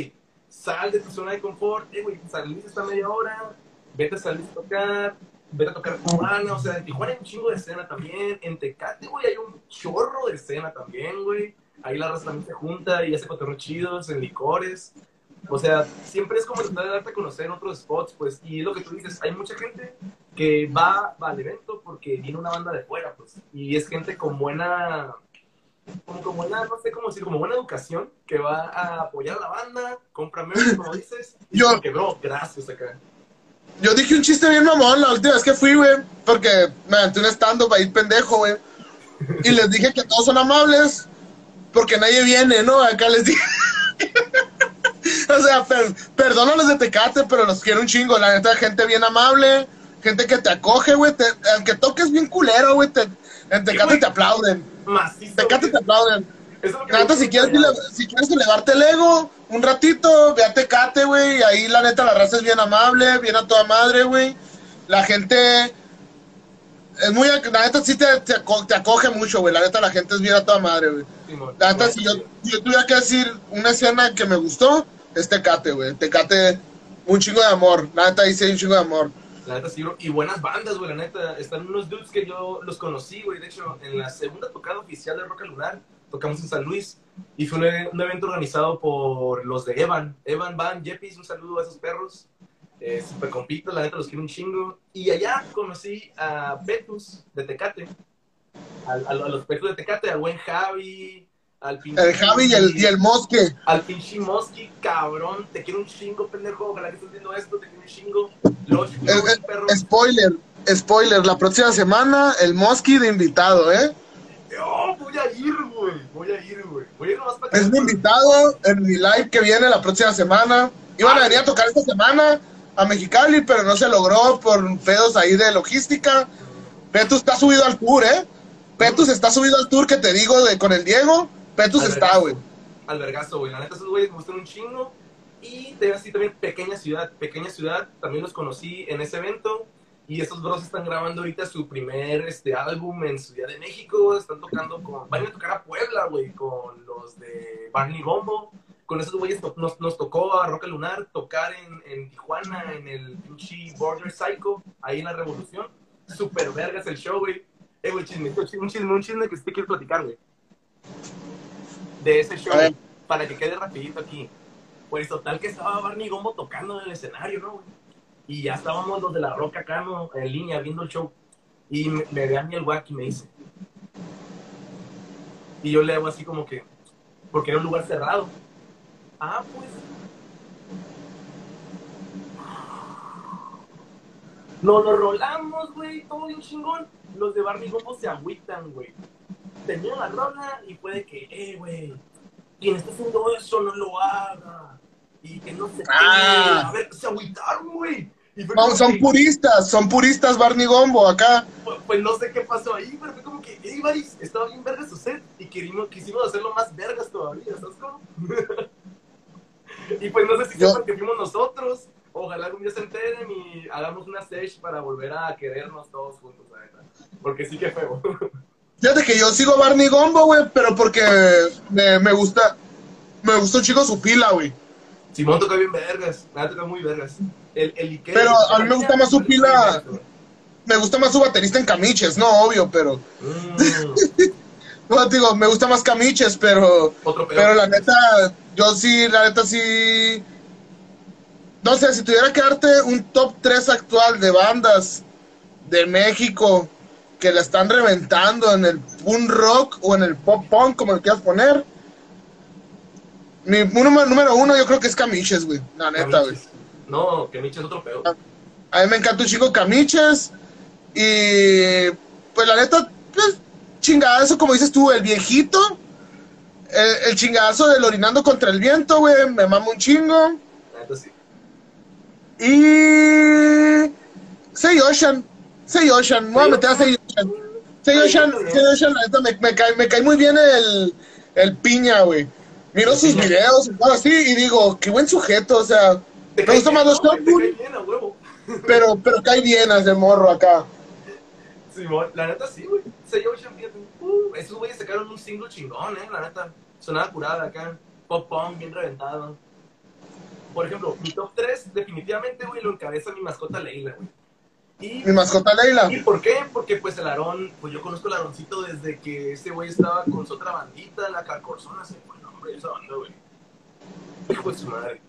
sal de tu zona de confort, eh, güey, saliste esta media hora, vete a salir a tocar, vete a tocar Tijuana, o sea, en Tijuana hay un chingo de escena también, en Tecate, güey, hay un chorro de escena también, güey. Ahí la raza también se junta y hace cotorros chidos, en licores. O sea, siempre es como tratar de darte a conocer en otros spots, pues, y es lo que tú dices, hay mucha gente que va, va al evento porque viene una banda de fuera, pues, y es gente con buena, como con buena, no sé cómo decir, como buena educación, que va a apoyar a la banda, compra merch, como dices, y Yo- que, bro, gracias acá. Yo dije un chiste bien mamón la última vez que fui, güey, porque me aventé un stand-up ahí pendejo, güey. Y les dije que todos son amables, porque nadie viene, ¿no? Acá les dije. [LAUGHS] o sea, per, perdón a los de Tecate, pero los quiero un chingo. La neta, gente bien amable, gente que te acoge, güey. te- Aunque toques bien culero, güey, te- en Tecate te aplauden. Macizo. Tecate güey. te aplauden. Eso es lo que La neta, me si quieres, si quieres elevarte el ego un ratito, ve a Tecate, güey. Ahí la neta, la raza es bien amable, bien a toda madre, güey. La gente es muy. La neta, sí te, te, aco- te acoge mucho, güey. La neta, la gente es bien a toda madre, güey. La neta, si yo, yo tuviera que decir una escena que me gustó, es Tecate, güey. Tecate, un chingo de amor. La neta, ahí sí hay un chingo de amor. La neta sí. Y buenas bandas, güey, la neta. Están unos dudes que yo los conocí, güey. De hecho, en la segunda tocada oficial de Roca Lunar, tocamos en San Luis. Y fue un, e- un evento organizado por los de Evan. Evan Van, Jepis, un saludo a esos perros. Eh, super compitos, la neta, los quiero un chingo. Y allá conocí a Betus de Tecate. A, a los Betus de Tecate, al buen Javi, al pinche... El Javi y el, y el Mosque. Al pinche Mosky, cabrón. Te quiero un chingo, pendejo. Ojalá que estés viendo esto, te quiero un chingo. Los Eh, eh, perro. Spoiler, spoiler. La próxima semana, el Mosque de invitado, ¿eh? Oh, voy a ir, güey. Voy a ir, güey. Voy a ir nomás para Es mi invitado en mi live que viene la próxima semana. Iban a venir a tocar esta semana a Mexicali, pero no se logró por pedos ahí de logística. Petus está subido al tour, ¿eh? Petus está subido al tour que te digo de con el Diego. Petus está, güey. Al vergazo, güey. La neta, esos güeyes me gustan un chingo. Y te así también Pequeña Ciudad. Pequeña Ciudad, también los conocí en ese evento. Y estos bros están grabando ahorita su primer este, álbum en Ciudad de México. Están tocando con. Van a tocar a Puebla, güey, con los de Barney Gombo. Con esos güeyes to- nos, nos tocó a Roca Lunar tocar en, en Tijuana, en el pinche Border Psycho, ahí en la Revolución. Super vergas el show, güey. Eh, güey, chisme, un chisme, un chisme que sí quiero platicar, güey. De ese show, para que quede rapidito aquí. Pues total que estaba Barney Gombo tocando en el escenario, ¿no, güey? Y ya estábamos los de la roca acá, ¿no? En línea, viendo el show. Y me, me ve a mí el guac y me dice. Y yo le hago así como que, porque era un lugar cerrado. Ah, pues. Nos lo rolamos, güey, todo bien chingón. Los de Barney Gombo se agüitan, güey. Tenían la rola y puede que, eh, güey, quien está haciendo eso no lo haga. Y que no se Ah. A ver, se agüitaron, güey. Fue No, son que- puristas, son puristas Barney Gombo acá. pues, pues no sé qué pasó ahí, pero fue como que, hey, Baris, estaba bien verga su set y querimos, quisimos hacerlo más vergas todavía, ¿sabes cómo? [LAUGHS] y pues no sé si Yo- sepan que fuimos nosotros, ojalá algún día se enteren y hagamos una stage para volver a querernos todos juntos, la neta. Porque sí que feo. Fíjate que yo sigo Barney Gombo, güey, pero porque me, me gusta, me gustó un chico su pila, güey. Simón toca bien vergas, neta toca muy vergas. El, el Ikea- Pero a mí me gusta más su pila. Me gusta más su baterista en Camiches, no, obvio, pero... Mm, [LAUGHS] No, digo, me gusta más Camiches, pero... otro. Pero la neta, yo sí, la neta sí... No sé, si tuviera que darte un top 3 actual de bandas de México que la están reventando en el punk rock o en el pop punk, como le quieras poner. Mi número, número uno yo creo que es Camiches, güey. La neta, güey. Camiches. No, que Miche es otro peor. A mí me encanta un chico Camiches. Y pues la neta, pues chingadazo, como dices tú, el viejito. El, el chingadazo del orinando contra el viento, güey. Me mama un chingo. La neta sí. Y. Say Ocean. Say Ocean. Me voy a meter a Say Ocean. Say Ocean, Say Ocean, la neta, me, me cae, me cae muy bien el, el piña, güey. Miro sus videos y todo así y digo, qué buen sujeto, o sea, A. Pero, pero cae bien ese morro acá. La neta sí, güey. Se Ocean, fíjate. Uh, esos güeyes sacaron un single chingón, eh, la neta. Sonaba curada acá. Pop punk, bien reventado. Por ejemplo, mi top 3, definitivamente, güey, lo encabeza mi mascota Leila, güey. Y, Mi mascota Leila. ¿Y por qué? Porque, pues, el Aarón, pues yo conozco al Aaroncito desde que ese güey estaba con su otra bandita, la Carcorzona, se fue el nombre de esa banda, güey. Hijo de su madre.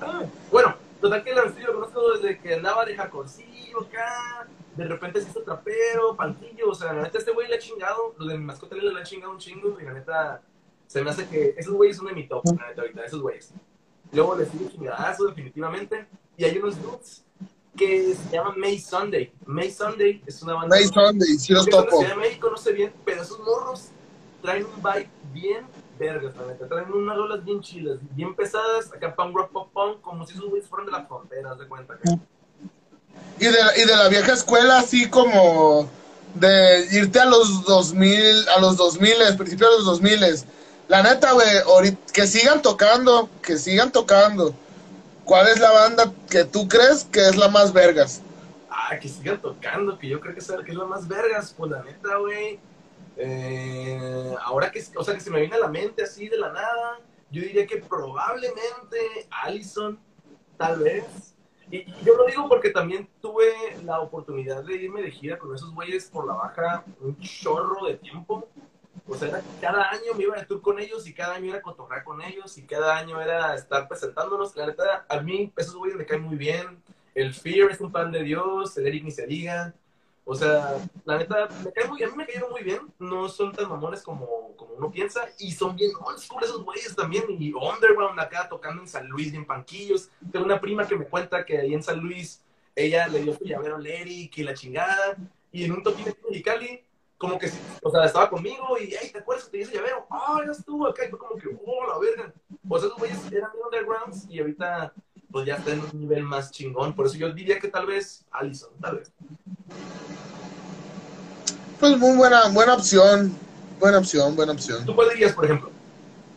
Ah, bueno, total que el Aaroncito lo conozco desde que andaba de jacorcillo acá, de repente se hizo trapero, pantillo, o sea, la neta este güey le ha chingado, los de mi mascota le han chingado un chingo, y la neta, se me hace que esos güeyes son de mi top, la neta, ahorita, esos güeyes. Luego les sigue chingadazo, definitivamente, y hay unos dudes que se llaman May Sunday. May Sunday es una banda... May Sunday, sí los topo. De México, no sé bien, pero esos morros traen un vibe bien vergas, la neta. Traen unas rolas bien chilas, bien pesadas, acá punk rock, pop punk, como si esos güeyes fueran de la frontera, de cuenta. acá. Y de, la- y de la vieja escuela, así como de irte a los 2000, a los 2000, principios de los 2000. La neta, güey, que sigan tocando, que sigan tocando. ¿Cuál es la banda que tú crees que es la más vergas? Ah, que sigan tocando, que yo creo que es, que es la más vergas, pues la neta, güey. Eh, ahora que, o sea, que se me viene a la mente así de la nada, yo diría que probablemente Allison, tal vez. Y, yo lo digo porque también tuve la oportunidad de irme de gira con esos güeyes por la baja un chorro de tiempo. O sea, cada año me iba de tour con ellos y cada año era cotorrar con ellos y cada año era estar presentándonos. La neta, a mí esos güeyes me caen muy bien. El Fear es un pan de Dios, el Eric ni se diga. O sea, la neta, me cae muy, a mí me cayeron muy bien. No son tan mamones como, como uno piensa. Y son bien old school esos güeyes también. Y underground acá tocando en San Luis, bien panquillos. Tengo una prima que me cuenta que ahí en San Luis ella le dio su llavero al Eric y la chingada. Y en un toquín en Mexicali, como que, o sea, estaba conmigo y, hey, ¿te acuerdas que te ese llavero? Ah, ya estuvo acá. Y fue como que, oh, la verga. O sea, esos güeyes eran undergrounds y ahorita, pues ya está en un nivel más chingón. Por eso yo diría que tal vez Allison, tal vez. Pues muy buena, buena opción. Buena opción, buena opción. ¿Tú cuál dirías, por ejemplo?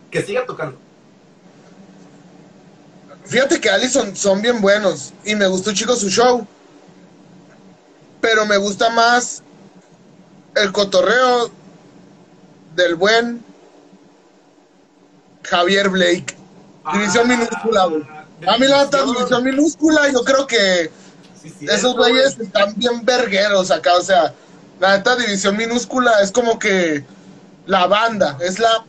Que siga tocando. Fíjate que Allison son bien buenos y me gustó chico su show. Pero me gusta más el cotorreo del buen Javier Blake. División minúscula, güey. A mí la neta, división minúscula, yo creo que Sí, sí, esos güeyes están bien vergueros acá, o sea, la neta división minúscula es como que la banda, es la,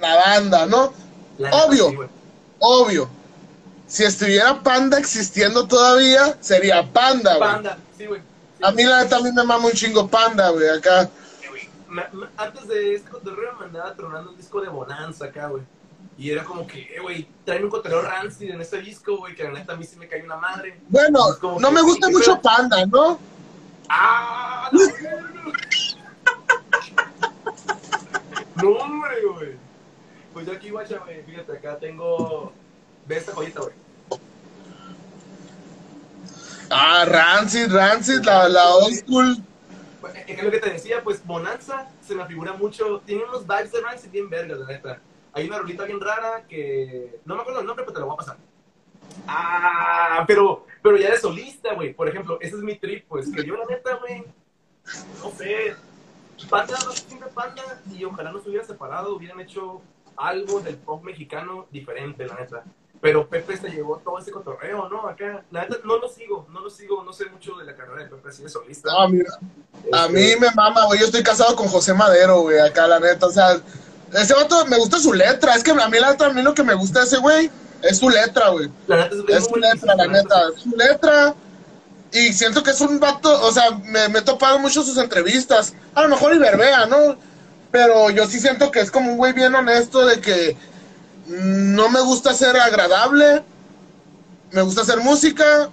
la banda, ¿no? La neta, obvio. sí. Obvio. Si estuviera Panda existiendo todavía, sería Panda, güey. Panda, sí, güey. A mí la neta a mí me mama un chingo Panda, güey, acá. Antes de este cotorreo me andaba tronando un disco de Bonanza acá, güey. Y era como que, eh, güey, traen un cotorreo rancid en ese disco, güey, que la neta a mí sí me cae una madre. Bueno, como no que- me gusta sí, mucho pero- Panda, ¿no? ¡Ah! verga! [LAUGHS] No, hombre, güey. Pues yo aquí, guacha, güey, fíjate, acá tengo... Ve esta joyita, güey. Ah, Rancid, Rancid, la, la old school. Es que lo que te decía, pues Bonanza se me figura mucho, tiene unos vibes de Rancid bien vergas, la neta. Hay una rolita bien rara que no me acuerdo el nombre, pero te la voy a pasar. Ah, pero, pero ya de solista, güey. Por ejemplo, ese es mi trip, pues, que yo la neta, güey, no sé, Panda no es siempre Panda y ojalá no se hubieran separado, hubieran hecho algo del pop mexicano diferente, la neta. Pero Pepe se llevó todo ese cotorreo, ¿no? Acá, la neta, no lo sigo, no lo sigo, no sé mucho de la carrera de Pepe así de solista. No, mira, a Este, mí me mama, güey. Yo estoy casado con José Madero, güey, acá, la neta. O sea, ese vato me gusta su letra. Es que a mí, la a mí lo que me gusta de ese güey es su letra, güey. La neta es, Es su letra, la neta. Es su letra. Y siento que es un vato, o sea, me, me he topado mucho sus entrevistas. A lo mejor y verbea, ¿no? Pero yo sí siento que es como un güey bien honesto de que no me gusta ser agradable, me gusta hacer música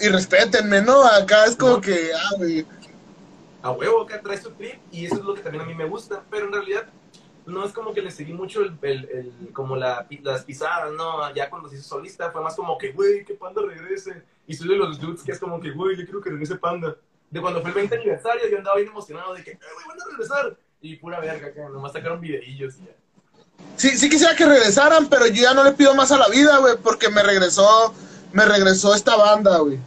y respétenme, ¿no? Acá es como No. que, ah, güey. A huevo, acá trae su trip y eso es lo que también a mí me gusta. Pero en realidad no es como que le seguí mucho el, el, el- como la, las pisadas, ¿no? Ya cuando se hizo solista fue más como que, güey, que Panda regrese. Y de los dudes que es como que, güey, yo quiero que regrese Panda. De cuando fue el 20 aniversario yo andaba bien emocionado de que, "Eh, güey, van a regresar. Y pura verga, que nomás sacaron videillos y ya. sí, sí quisiera que regresaran, pero yo ya no le pido más a la vida, güey, porque me regresó, me regresó esta banda, güey.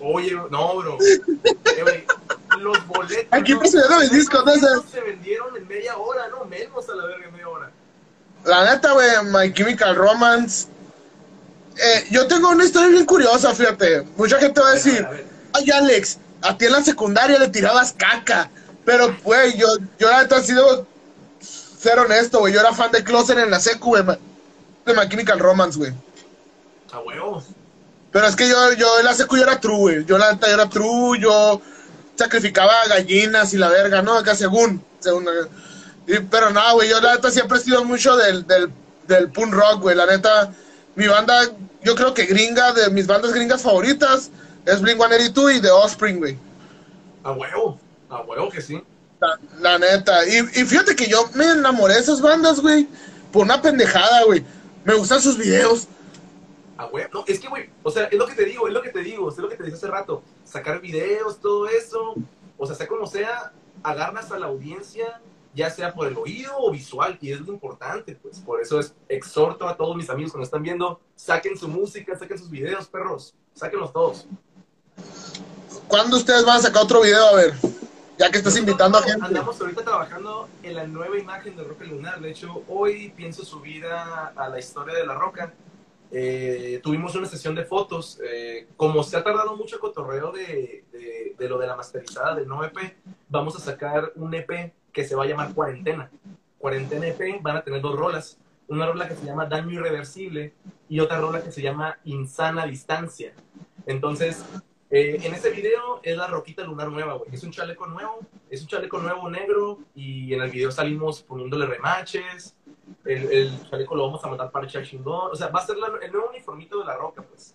Oye, no, bro. [LAUGHS] Eh, güey, los boletos. Aquí presionando ¿no? boletos se vendieron en media hora, no menos a la verga en media hora. La neta, güey, My Chemical Romance. Eh, yo tengo una historia bien curiosa, fíjate. Mucha gente va a decir, A ver, ay, Alex, a ti en la secundaria le tirabas caca. Pero, güey, yo, yo la neta he sido ser honesto, güey. Yo era fan de Closer en la secu, güey. De My Chemical Romance, güey. a huevos. Pero es que yo, yo en la secu yo era true, güey. Yo la neta yo era true, yo sacrificaba gallinas y la verga, ¿no? Acá según. según y- pero nada, güey, yo la neta siempre he sido mucho del, del, del punk rock, güey. La neta, mi banda, yo creo que gringa, de mis bandas gringas favoritas, es Blink-182 y The Offspring, güey. A huevo. A huevo que sí. La, la neta. Y, y fíjate que yo me enamoré de esas bandas, güey, por una pendejada, güey. Me gustan sus videos. A huevo. No, es que, güey, o sea, es lo que te digo, es lo que te digo, es lo que te dije hace rato. Sacar videos, todo eso. O sea, sea como sea, agarras a la audiencia, ya sea por el oído o visual, y es lo importante, pues. Por eso es, exhorto a todos mis amigos que nos están viendo, saquen su música, saquen sus videos, perros. Sáquenlos todos. ¿Cuándo ustedes van a sacar otro video? A ver, ya que estás invitando a gente. Andamos ahorita trabajando en la nueva imagen de Roca Lunar. De hecho, hoy pienso subir a, a la historia de la Roca. Eh, tuvimos una sesión de fotos. eh, como se ha tardado mucho el cotorreo de, de- lo de la masterizada del no EP, vamos a sacar un EP que se va a llamar Cuarentena. Cuarentena EP van a tener dos rolas. Una rola que se llama Daño Irreversible y otra rola que se llama Insana Distancia. Entonces, eh, en ese video es la roquita lunar nueva, güey. Es un chaleco nuevo, es un chaleco nuevo negro y en el video salimos poniéndole remaches. El, el chaleco lo vamos a matar para echar chingón. O sea, va a ser la- el nuevo uniformito de la roca, pues.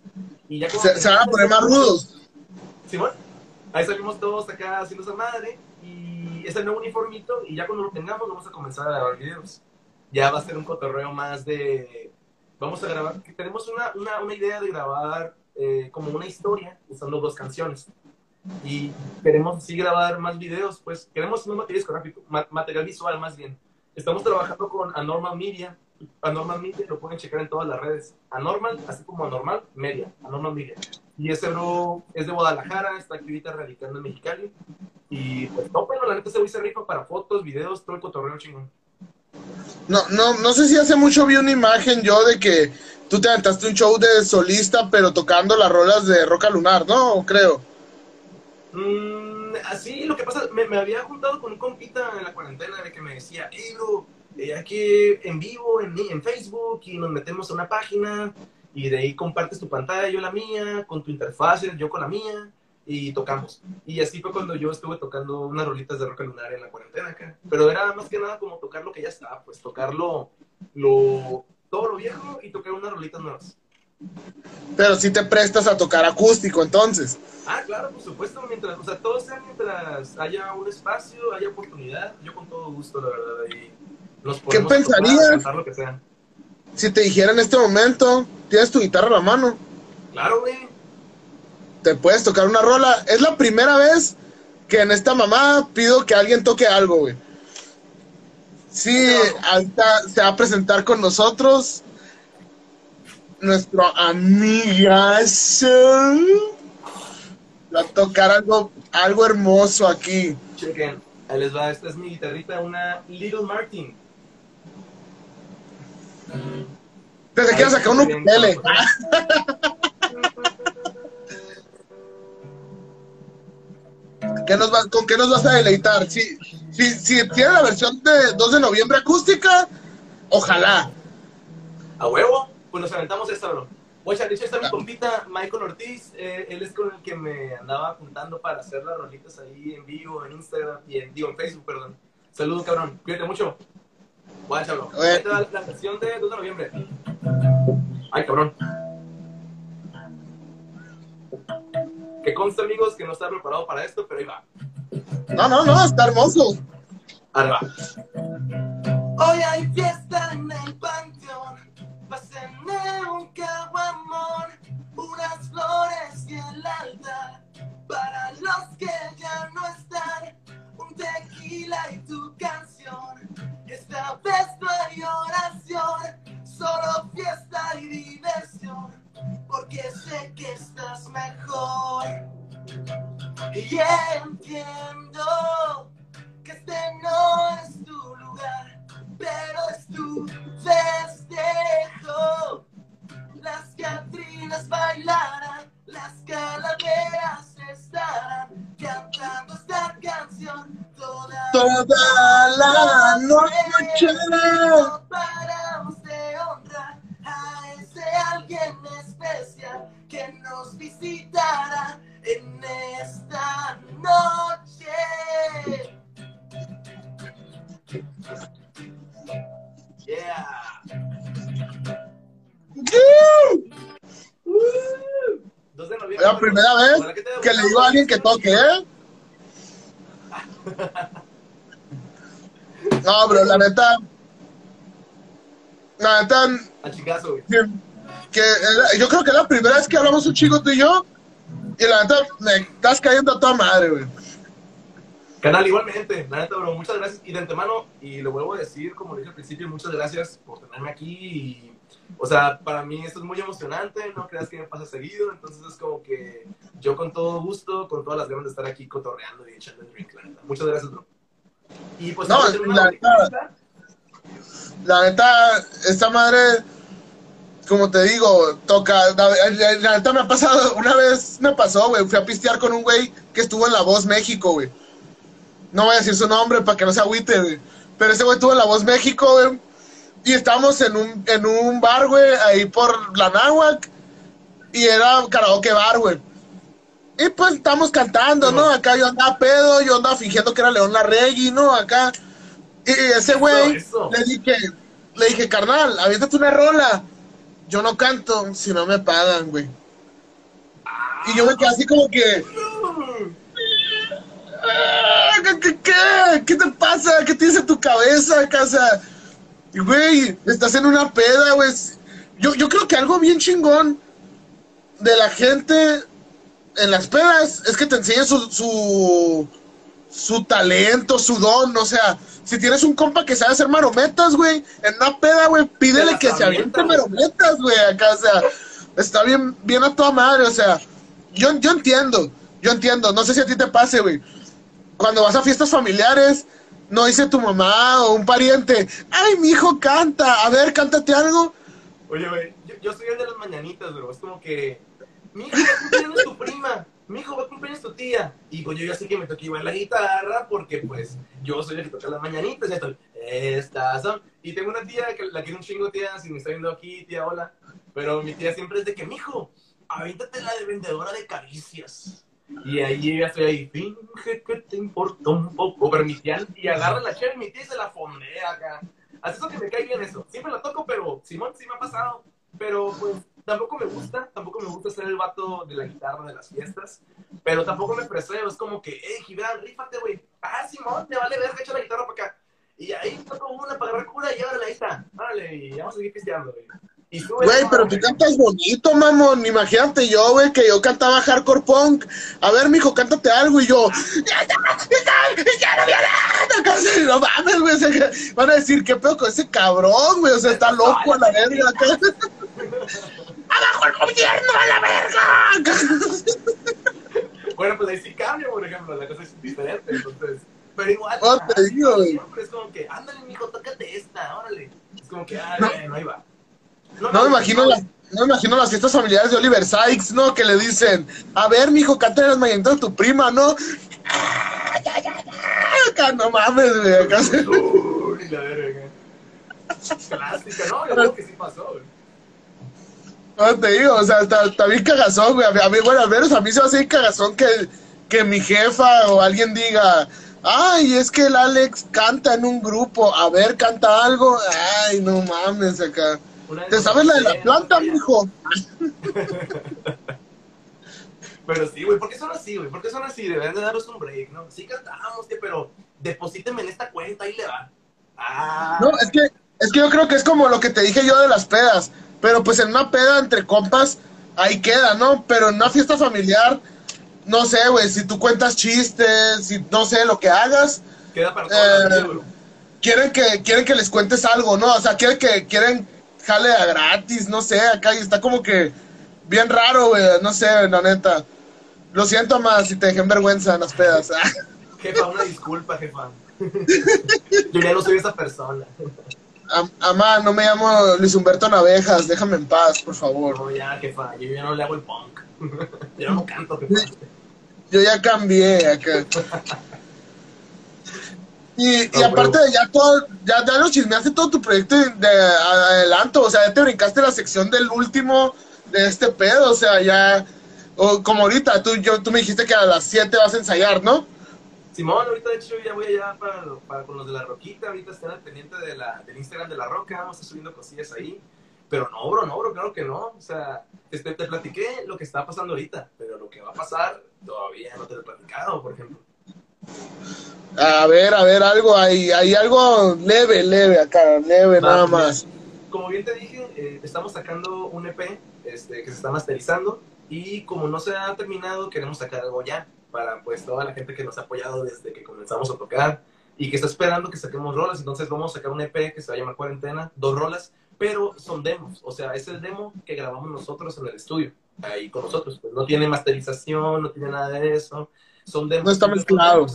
Y ya Se, se van a poner más rudos. Simón, ahí salimos todos acá haciendo esa madre y es el nuevo uniformito y ya cuando lo tengamos vamos a comenzar a grabar videos. Ya va a ser un cotorreo más de... Vamos a grabar, que tenemos una, una, una idea de grabar eh, como una historia usando dos canciones. Y queremos así grabar más videos, pues queremos más material discográfico, ma- material visual más bien. Estamos trabajando con Anormal Media. Anormal Media lo pueden checar en todas las redes. Anormal, así como Anormal Media. Anormal Media. Y ese bro es de Guadalajara, está aquí ahorita radicando en Mexicali. Y pues no, pero la neta güey se rifa para fotos, videos, todo el cotorreo chingón. No, no, no sé si hace mucho vi una imagen yo de que tú te aventaste un show de solista, pero tocando las rolas de Roca Lunar, ¿no? Creo. Mm, así, lo que pasa, me, me había juntado con un compita en la cuarentena de que me decía, hey bro, eh, aquí en vivo, en, en Facebook, y nos metemos a una página, y de ahí compartes tu pantalla, yo la mía, con tu interfaz, yo con la mía, y tocamos. Y así fue cuando yo estuve tocando unas rolitas de roca lunar en la cuarentena acá. Pero era más que nada como tocar lo que ya estaba, pues tocarlo, lo, todo lo viejo y tocar unas rolitas nuevas. Pero sí te prestas a tocar acústico, entonces. Ah, claro, por supuesto, mientras, o sea, todo sea mientras haya un espacio, haya oportunidad, yo con todo gusto, la verdad, y nos ¿Qué tocar, pensarías? cantar lo que sea. Si te dijera en este momento, tienes tu guitarra a la mano, Claro, güey. te puedes tocar una rola. Es la primera vez que en esta mamá pido que alguien toque algo, güey. Sí, ahorita se va a presentar con nosotros nuestro amigazo. Va a tocar algo, algo hermoso aquí. Chequen, ahí les va, esta es mi guitarrita, una Little Martin. Desde que sacar un ukulele. ¿Qué nos va- ¿Con qué nos vas a deleitar? Si, si, si tiene la versión de 2 de noviembre acústica, ojalá. A huevo, pues nos aventamos esta, bro. Oye, de hecho está mi compita Michael Ortiz, eh, él es con el que me andaba apuntando para hacer las rolitas ahí en vivo, en Instagram y en, digo, en Facebook, perdón. Saludos, cabrón, cuídate mucho. Guacha, bro. Ahí te la canción de 2 de noviembre. Ay, cabrón. Que conste, amigos, que no está preparado para esto, pero ahí va. No, no, no, está hermoso. Va. Hoy hay fiesta en y tu canción. Esta vez no hay oración, solo fiesta y diversión, porque sé que estás mejor. Y entiendo que este no es tu lugar, pero es tu festejo. Las Catrinas bailarán las calaveras estarán cantando esta canción toda, Toda la noche. No paramos de honrar a ese alguien especial que nos visitará en esta noche. Yeah. Dos de noviembre. Es la primera vez que le digo a alguien que toque, ¿eh? No, bro, la neta. La neta, que era- yo creo que es la primera vez que hablamos un chico tú y yo. Y la neta, me estás cayendo a toda madre, güey. Canal, igualmente, la neta, bro, muchas gracias. Y de antemano, y lo vuelvo a decir, como dije al principio, muchas gracias por tenerme aquí. Y, o sea, para mí esto es muy emocionante, no creas que me pasa seguido. Entonces es como que yo con todo gusto, con todas las ganas de estar aquí cotorreando y echando el drink, la neta. Muchas gracias, bro. Y pues, No, la bonita- La neta, esta madre, como te digo, toca. La, la- la neta me ha pasado, una vez me pasó, güey. Fui a pistear con un güey que estuvo en La Voz México, güey. No voy a decir su nombre para que no se agüite, güey. Pero ese güey estuvo en La Voz México, güey. Y estábamos en un, en un bar, güey, ahí por la Náhuac. Y era karaoke bar, güey. Y pues estamos cantando, ¿no? Acá yo andaba pedo, yo andaba fingiendo que era León Larregui, ¿no? Acá. Y ese güey, le dije, le dije, carnal, aviéntate una rola. Yo no canto si no me pagan, güey. Y yo me quedé así como que, "Ah, ¿qué, qué, qué? ¿Qué te pasa? ¿Qué tienes en tu cabeza, casa? Y, güey, estás en una peda, güey. Yo, yo creo que algo bien chingón de la gente en las pedas es que te enseñen su, su, su talento, su don, o sea, si tienes un compa que sabe hacer marometas, güey, en una peda, güey, pídele que se aviente marometas, güey, acá, o sea, está bien, bien a toda madre, o sea, yo, yo entiendo, yo entiendo, no sé si a ti te pase, güey, cuando vas a fiestas familiares, no dice tu mamá o un pariente, ay, mi hijo canta, a ver, cántate algo, Oye, güey, yo, soy el de las mañanitas, bro. Es como que, mi hijo va a cumpleaños tu prima, mi hijo va a cumpleaños tu tía. Y yo ya sé que me toca llevar la guitarra porque, pues, yo soy el que toca las mañanitas. Y estoy, estas. Y tengo una tía que la quiero un chingo, tía, si me está viendo aquí, tía, hola. Pero mi tía siempre es de que, mijo, avéntate la de vendedora de caricias. Y ahí ya estoy ahí, finge que te importa un poco. Pero mi tía, y agarra la chela y mi tía se la fondea acá. Así es que me cae bien eso. Siempre la toco, pero Simón sí me ha pasado. Pero pues tampoco me gusta, tampoco me gusta ser el vato de la guitarra de las fiestas. Pero tampoco me preseo, es como que, eh, Gibran, rífate, güey. Ah, Simón, te vale ver, echa la guitarra para acá. Y ahí toco una para agarrar cura y órale, ahí está. Órale, y vamos a seguir pisteando, güey. Güey, pero tú cantas bonito, mamón. Imagínate yo, güey, que yo cantaba hardcore punk. A ver, mijo, cántate algo. Y yo, ya, ya, ya, ya no No mames, güey. van a decir, ¿qué pedo con ese cabrón, güey? O sea, está loco a la verga. ¡Abajo el gobierno, a la verga! Bueno, pues ahí sí cambia, por ejemplo, la cosa es diferente, entonces. Pero igual. Oh, te digo, güey. es como que, ándale, mijo, tócate esta, órale. Es como que, ah, bueno, ahí va. No me imagino las, no me imagino las fiestas familiares de Oliver Sykes, ¿no? Que le dicen, a ver, mijo, cántale las mañanitas a tu prima, ¿no? [LAUGHS] Acá, no mames, güey. Acá se- Uy, la verga. Clásica, ¿no? Yo creo que sí pasó, güey. No te digo, o sea, está, está bien cagazón, güey. A mí, a bueno, al menos a mí se me hace bien cagazón que, que mi jefa o alguien diga, ay, es que el Alex canta en un grupo, a ver, canta algo. Ay, no mames, acá. ¿Te sabes la de la planta, mijo? Pero sí, güey, ¿por qué son así, güey? ¿Por qué son así? Deberían de daros un break, ¿no? Sí cantamos, tío, pero deposíteme en esta cuenta, ahí le va. Ah, No, es que, es que yo creo que es como lo que te dije yo de las pedas. Pero pues en una peda entre compas, ahí queda, ¿no? Pero en una fiesta familiar, no sé, güey, si tú cuentas chistes, si no sé lo que hagas, queda para eh, bro. quieren que, quieren que les cuentes algo, ¿no? O sea, quieren que, quieren jale a gratis, no sé, acá y está como que bien raro, güey, no sé, la neta. Lo siento más si te dejé en vergüenza en las pedas. [LAUGHS] jefa, una disculpa, jefa. [LAUGHS] Yo ya no soy esa persona. Amá, no me llamo Luis Humberto Navejas, déjame en paz, por favor. No, ya, jefa, yo ya no le hago el punk. [LAUGHS] Yo no canto, jefa. Yo ya cambié acá. Y, y aparte de ya todo, ya, ya lo chismeaste todo tu proyecto de adelanto, o sea, ya te brincaste la sección del último de este pedo, o sea, ya, o como ahorita, tú, yo, tú me dijiste que a las 7 vas a ensayar, ¿no? Simón, ahorita de hecho ya voy allá para, para con los de la Roquita, ahorita están al pendiente de la, del Instagram de la Roca, vamos a estar subiendo cosillas ahí. Pero no, bro, no, bro, claro que no. O sea, te, te platiqué lo que está pasando ahorita, pero lo que va a pasar todavía no te lo he platicado, por ejemplo. A ver, a ver, algo, hay, hay algo leve, leve acá, leve nada más. Como bien te dije, eh, estamos sacando un EP este, que se está masterizando y como no se ha terminado, queremos sacar algo ya para pues toda la gente que nos ha apoyado desde que comenzamos a tocar y que está esperando que saquemos rolas. Entonces vamos a sacar un EP que se va a llamar Cuarentena, dos rolas, pero son demos. O sea, es el demo que grabamos nosotros en el estudio, ahí con nosotros. Pues no tiene masterización, no tiene nada de eso. Son demos. No está mezclado.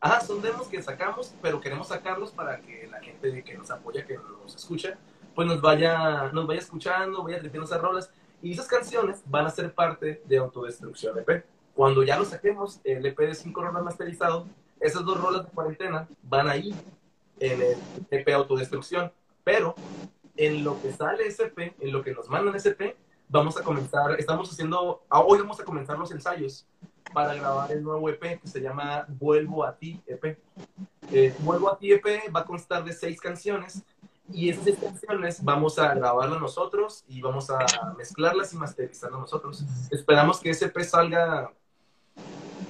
Ajá, son demos que sacamos, pero queremos sacarlos para que la gente que nos apoya, que nos escucha, pues nos vaya, nos vaya escuchando, vaya repitiendo esas rolas. Y esas canciones van a ser parte de Autodestrucción EP. Cuando ya lo saquemos, el EP de cinco rolas masterizado, esas dos rolas de cuarentena van a ir en el EP Autodestrucción. Pero en lo que sale ese EP, en lo que nos mandan ese EP, vamos a comenzar, estamos haciendo, ah, hoy vamos a comenzar los ensayos para grabar el nuevo EP que se llama Vuelvo a ti EP. Eh, Vuelvo a ti EP va a constar de seis canciones y esas canciones vamos a grabarlas nosotros y vamos a mezclarlas y masterizarlas nosotros. Esperamos que ese EP salga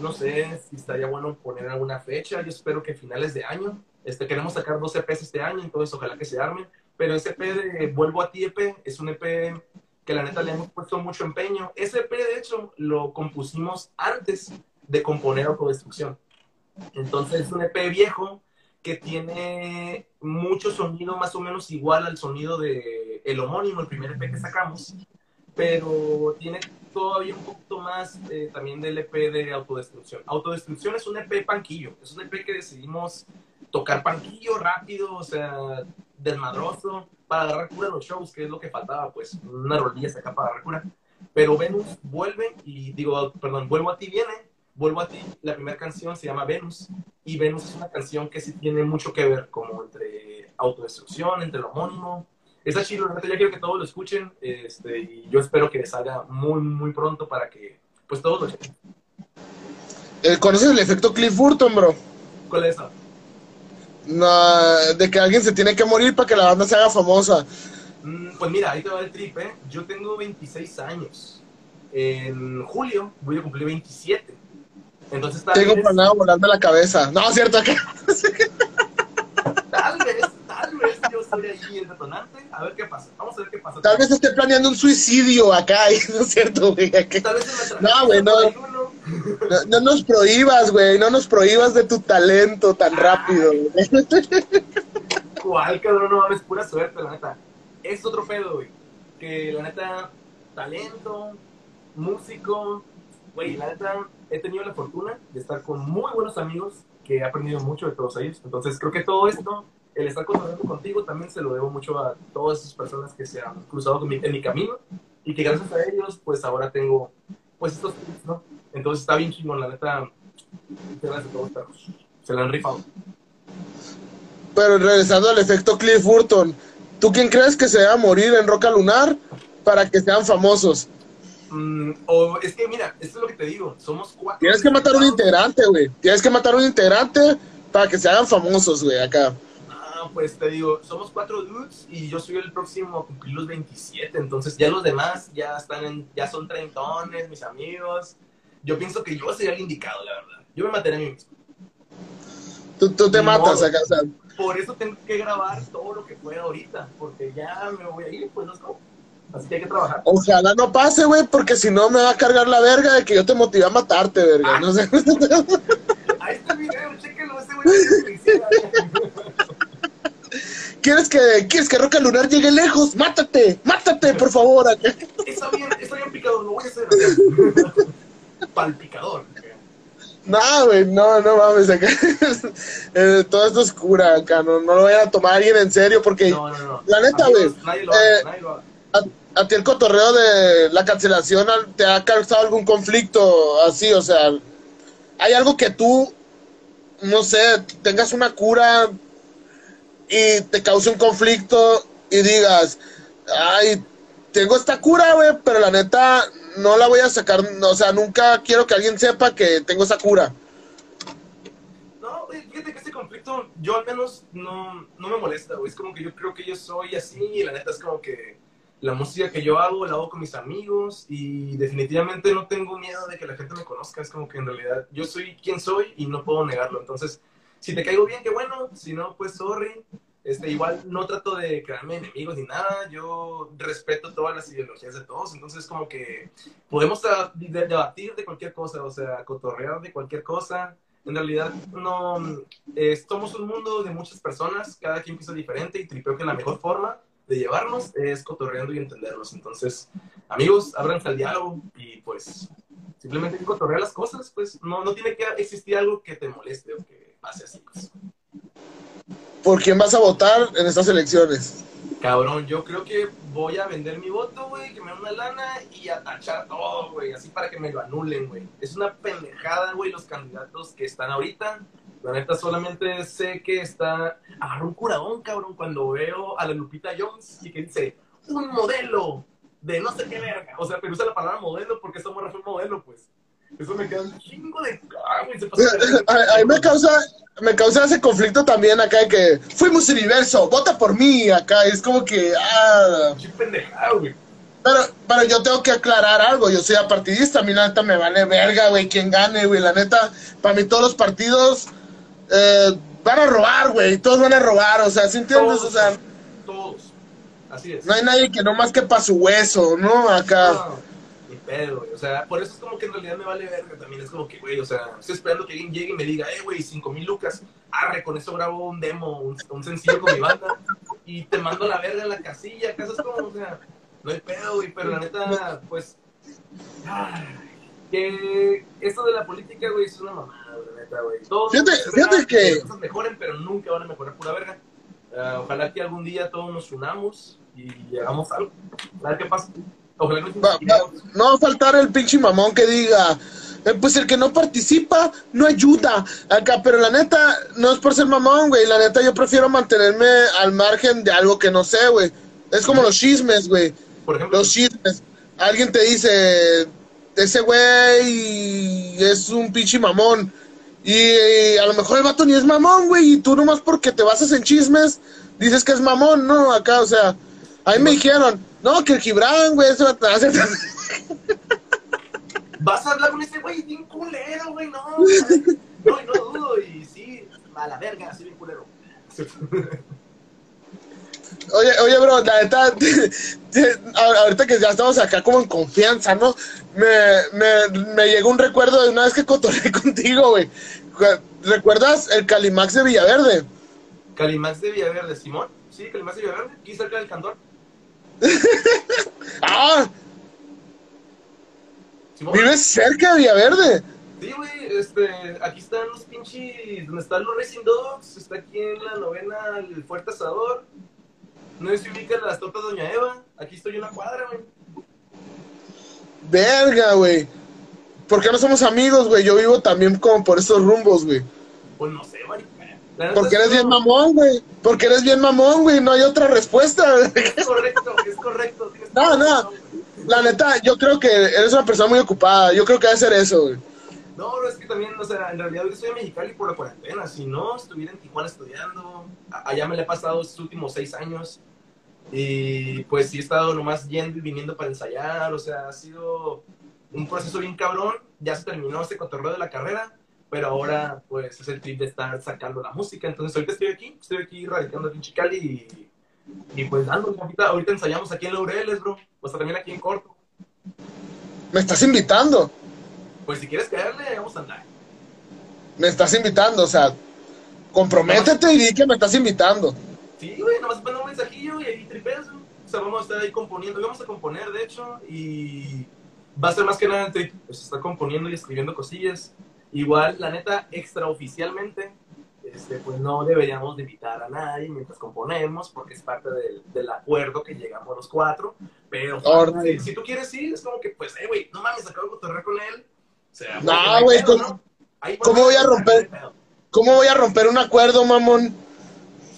no sé si estaría bueno poner alguna fecha. Yo espero que finales de año. Este, queremos sacar dos EPs este año, entonces ojalá que se armen. Pero ese EP de Vuelvo a ti EP es un EP que la neta le hemos puesto mucho empeño. Ese EP, de hecho, lo compusimos antes de componer Autodestrucción. Entonces es un EP viejo que tiene mucho sonido más o menos igual al sonido de el homónimo, el primer EP que sacamos, pero tiene todavía un poquito más eh, también del EP de Autodestrucción. Autodestrucción es un EP panquillo, es un EP que decidimos tocar panquillo rápido, o sea, desmadroso, para agarrar cura los shows, que es lo que faltaba, pues, una rolilla acá para agarrar cura. Pero Venus vuelve y digo, perdón, vuelvo a ti viene, vuelvo a ti, la primera canción se llama Venus, y Venus es una canción que sí tiene mucho que ver como entre autodestrucción, entre lo homónimo, Está chido, ya quiero que todos lo escuchen este, y yo espero que salga muy, muy pronto para que pues todos lo chequen. Eh, ¿Conoces el efecto Cliff Burton, bro? ¿Cuál es eso? No, de que alguien se tiene que morir para que la banda se haga famosa. Mm, pues mira, ahí te va el trip, ¿eh? Yo tengo 26 años. En julio voy a cumplir 27. Entonces tal Tengo planeado volarme la cabeza. No, cierto que... tal vez, tal vez yo soy ahí el detonante. A ver qué pasa. Vamos a ver qué pasa. Tal vez esté planeando un suicidio acá, [LAUGHS] ¿no es cierto, güey? Tal vez no, güey, no, no, nos prohíbas, güey. No nos prohíbas de tu talento tan rápido, güey. ¿Cuál, cabrón? No mames, pura suerte, la neta. Es otro pedo, güey. Que la neta, talento, músico, güey, la neta, he tenido la fortuna de estar con muy buenos amigos que he aprendido mucho de todos ellos. Entonces, creo que todo esto el estar contando contigo también se lo debo mucho a todas esas personas que se han cruzado en mi camino y que gracias a ellos, pues ahora tengo, pues estos tips, ¿no? Entonces está bien chingón, la neta, gracias a todos, perros. Se la han rifado. Pero regresando al efecto Cliff Burton, ¿tú quién crees que se va a morir en Roca Lunar para que sean famosos? Mm, o es que mira, esto es lo que te digo, somos cuatro. Tienes que matar un integrante, güey. Tienes que matar un integrante para que se hagan famosos, güey, acá pues te digo, somos cuatro dudes y yo soy el próximo a cumplir los 27, entonces ya los demás ya están en, ya son treintones, mis amigos. Yo pienso que yo sería el indicado, la verdad. Yo me mataré a mí mismo. Tú, te matas acá, Por eso tengo que grabar todo lo que pueda ahorita, porque ya me voy a ir, pues no es como. Así que hay que trabajar. Ojalá no pase, güey, porque si no me va a cargar la verga de que yo te motive a matarte, verga. No sé. Ahí está el video, chéquenlo, ese güey ¿Quieres que, ¿Quieres que Roca Lunar llegue lejos? ¡Mátate! ¡Mátate, por favor! Está bien, está bien picado lo voy a hacer. Palpicador. No, güey, no, no mames, acá. [LAUGHS] eh, todo esto es cura acá, no, no lo vayan a tomar alguien en serio, porque No, no, no. la neta, güey, eh, a, a ti el cotorreo de la cancelación te ha causado algún conflicto así, o sea, hay algo que tú, no sé, tengas una cura y te cause un conflicto y digas, ay, tengo esta cura, güey, pero la neta no la voy a sacar, no, o sea, nunca quiero que alguien sepa que tengo esa cura. No, fíjate que este conflicto, yo al menos no, no me molesta. Es como que yo creo que yo soy así y la neta es como que la música que yo hago la hago con mis amigos y definitivamente no tengo miedo de que la gente me conozca. Es como que en realidad yo soy quien soy y no puedo negarlo. Entonces, si te caigo bien, qué bueno. Si no, pues sorry. Este, igual no trato de crearme enemigos ni nada. Yo respeto todas las ideologías de todos. Entonces, como que podemos debatir de cualquier cosa, o sea, cotorrear de cualquier cosa. En realidad, no. eh, somos un mundo de muchas personas, cada quien piensa diferente y creo que la mejor forma de llevarnos es cotorreando y entendernos. Entonces, amigos, ábranse al diálogo y pues simplemente cotorrear las cosas, pues no, no tiene que existir algo que te moleste o que pase así. Pues. ¿Por quién vas a votar en estas elecciones? Cabrón, yo creo que voy a vender mi voto, güey, que me den una lana y a tachar todo, güey, así para que me lo anulen, güey. Es una pendejada, güey, los candidatos que están ahorita. La neta, solamente sé que está. Agarró un curadón, cabrón, cuando veo a la Lupita Jones y que dice, un modelo de no sé qué verga. O sea, pero usa la palabra modelo porque esta morra fue modelo, pues. Eso me queda un chingo de. Güey, se pasó de. A, a mí me causa, me causa ese conflicto también acá de que fuimos universo, vota por mí acá. Es como que, ah, Pinche pendejada, güey. pero, pero yo tengo que aclarar algo. Yo soy apartidista, a mí la neta me vale verga, güey, quien gane, güey. La neta, para mí todos los partidos eh, van a robar, güey. Todos van a robar, o sea, ¿sí entiendes? O sea, Todos. Así es. no hay nadie que no más que para su hueso, ¿no? Acá. No, pedo, güey. O sea, por eso es como que en realidad me vale verga también. Es como que, güey, o sea, estoy esperando que alguien llegue y me diga, eh, güey, cinco mil lucas. Arre, con eso grabo un demo, un, un sencillo con mi banda. Y te mando la verga en la casilla. Acá es como, o sea, no hay pedo, güey. Pero la neta, pues. ay, que esto de la política, güey, es una mamada, la neta, güey. Todos Fíjate- que- cosas mejoren, pero nunca van a mejorar pura verga. Ah, ojalá que algún día todos nos unamos y hagamos algo. A ver qué pasa. Va- va- no va a faltar el pinche mamón que diga, eh, pues el que no participa no ayuda acá, pero la neta no es por ser mamón, güey, la neta yo prefiero mantenerme al margen de algo que no sé, güey. Es como los chismes, güey, Por ejemplo, los chismes. Alguien te dice, ese güey es un pinche mamón. Y a lo mejor el vato ni es mamón, güey, y tú nomás porque te basas en chismes, dices que es mamón, ¿no? Acá, o sea, a mí me dijeron, no, que el Gibran, güey, ese vato- vas a hablar con ese güey bien culero, güey, no. No, y no dudo, y sí, a la verga, así bien culero. Oye, oye, bro, la neta, ahorita que ya estamos acá como en confianza, ¿no? Me, me, me llegó un recuerdo de una vez que cotorré [LAUGHS] contigo, güey. ¿Recuerdas el Calimax de Villaverde? Calimax de Villaverde, Simón. Sí, Calimax de Villaverde, aquí cerca del cantón. [LAUGHS] ¡Ah! ¿Vives cerca de Villaverde? Sí, güey, este, aquí están los pinches, donde están los Racing Dogs, está aquí en la novena el Fuerte Asador. No sé si ubican las tortas Doña Eva, aquí estoy en una cuadra, güey. Verga, güey. ¿Por qué no somos amigos, güey? Yo vivo también como por estos rumbos, güey. Pues no sé, marica. Porque es eres bien no- mamón, güey. Porque eres bien mamón, güey. No hay otra respuesta. Es correcto, es correcto. No, no. La neta, yo creo que eres una persona muy ocupada. Yo creo que debe ser eso, güey. No, bro, es que también, o sea, en realidad yo estoy en Mexicali por la cuarentena. Si no, estuviera en Tijuana estudiando. Allá me la he pasado estos últimos seis años. Y pues sí he estado nomás yendo y viniendo para ensayar. O sea, ha sido un proceso bien cabrón. Ya se terminó este cotorreo de la carrera. Pero ahora, pues, es el trip de estar sacando la música. Entonces, ahorita estoy aquí. Estoy aquí radicando aquí en Chicali y, y pues dándole. Ahorita, ahorita ensayamos aquí en Laureles, bro. O sea, también aquí en Corto. Me estás invitando. Pues si quieres caerle, vamos a andar. Me estás invitando, o sea, comprométete y di que me estás invitando. Sí, güey, nomás manda un mensajillo y ahí tripeas. O sea, vamos a estar ahí componiendo, vamos a componer, de hecho, y va a ser más que nada entre, pues está componiendo y escribiendo cosillas. Igual, la neta, extraoficialmente, este, pues no deberíamos de invitar a nadie mientras componemos, porque es parte del, del acuerdo que llegamos los cuatro. Pero si, si, tú quieres ir, es como que, pues, eh, güey, no mames, acabo de cotorrear con él. O sea, no, güey, ¿cómo, ¿cómo voy a romper? ¿Cómo voy a romper un acuerdo, mamón?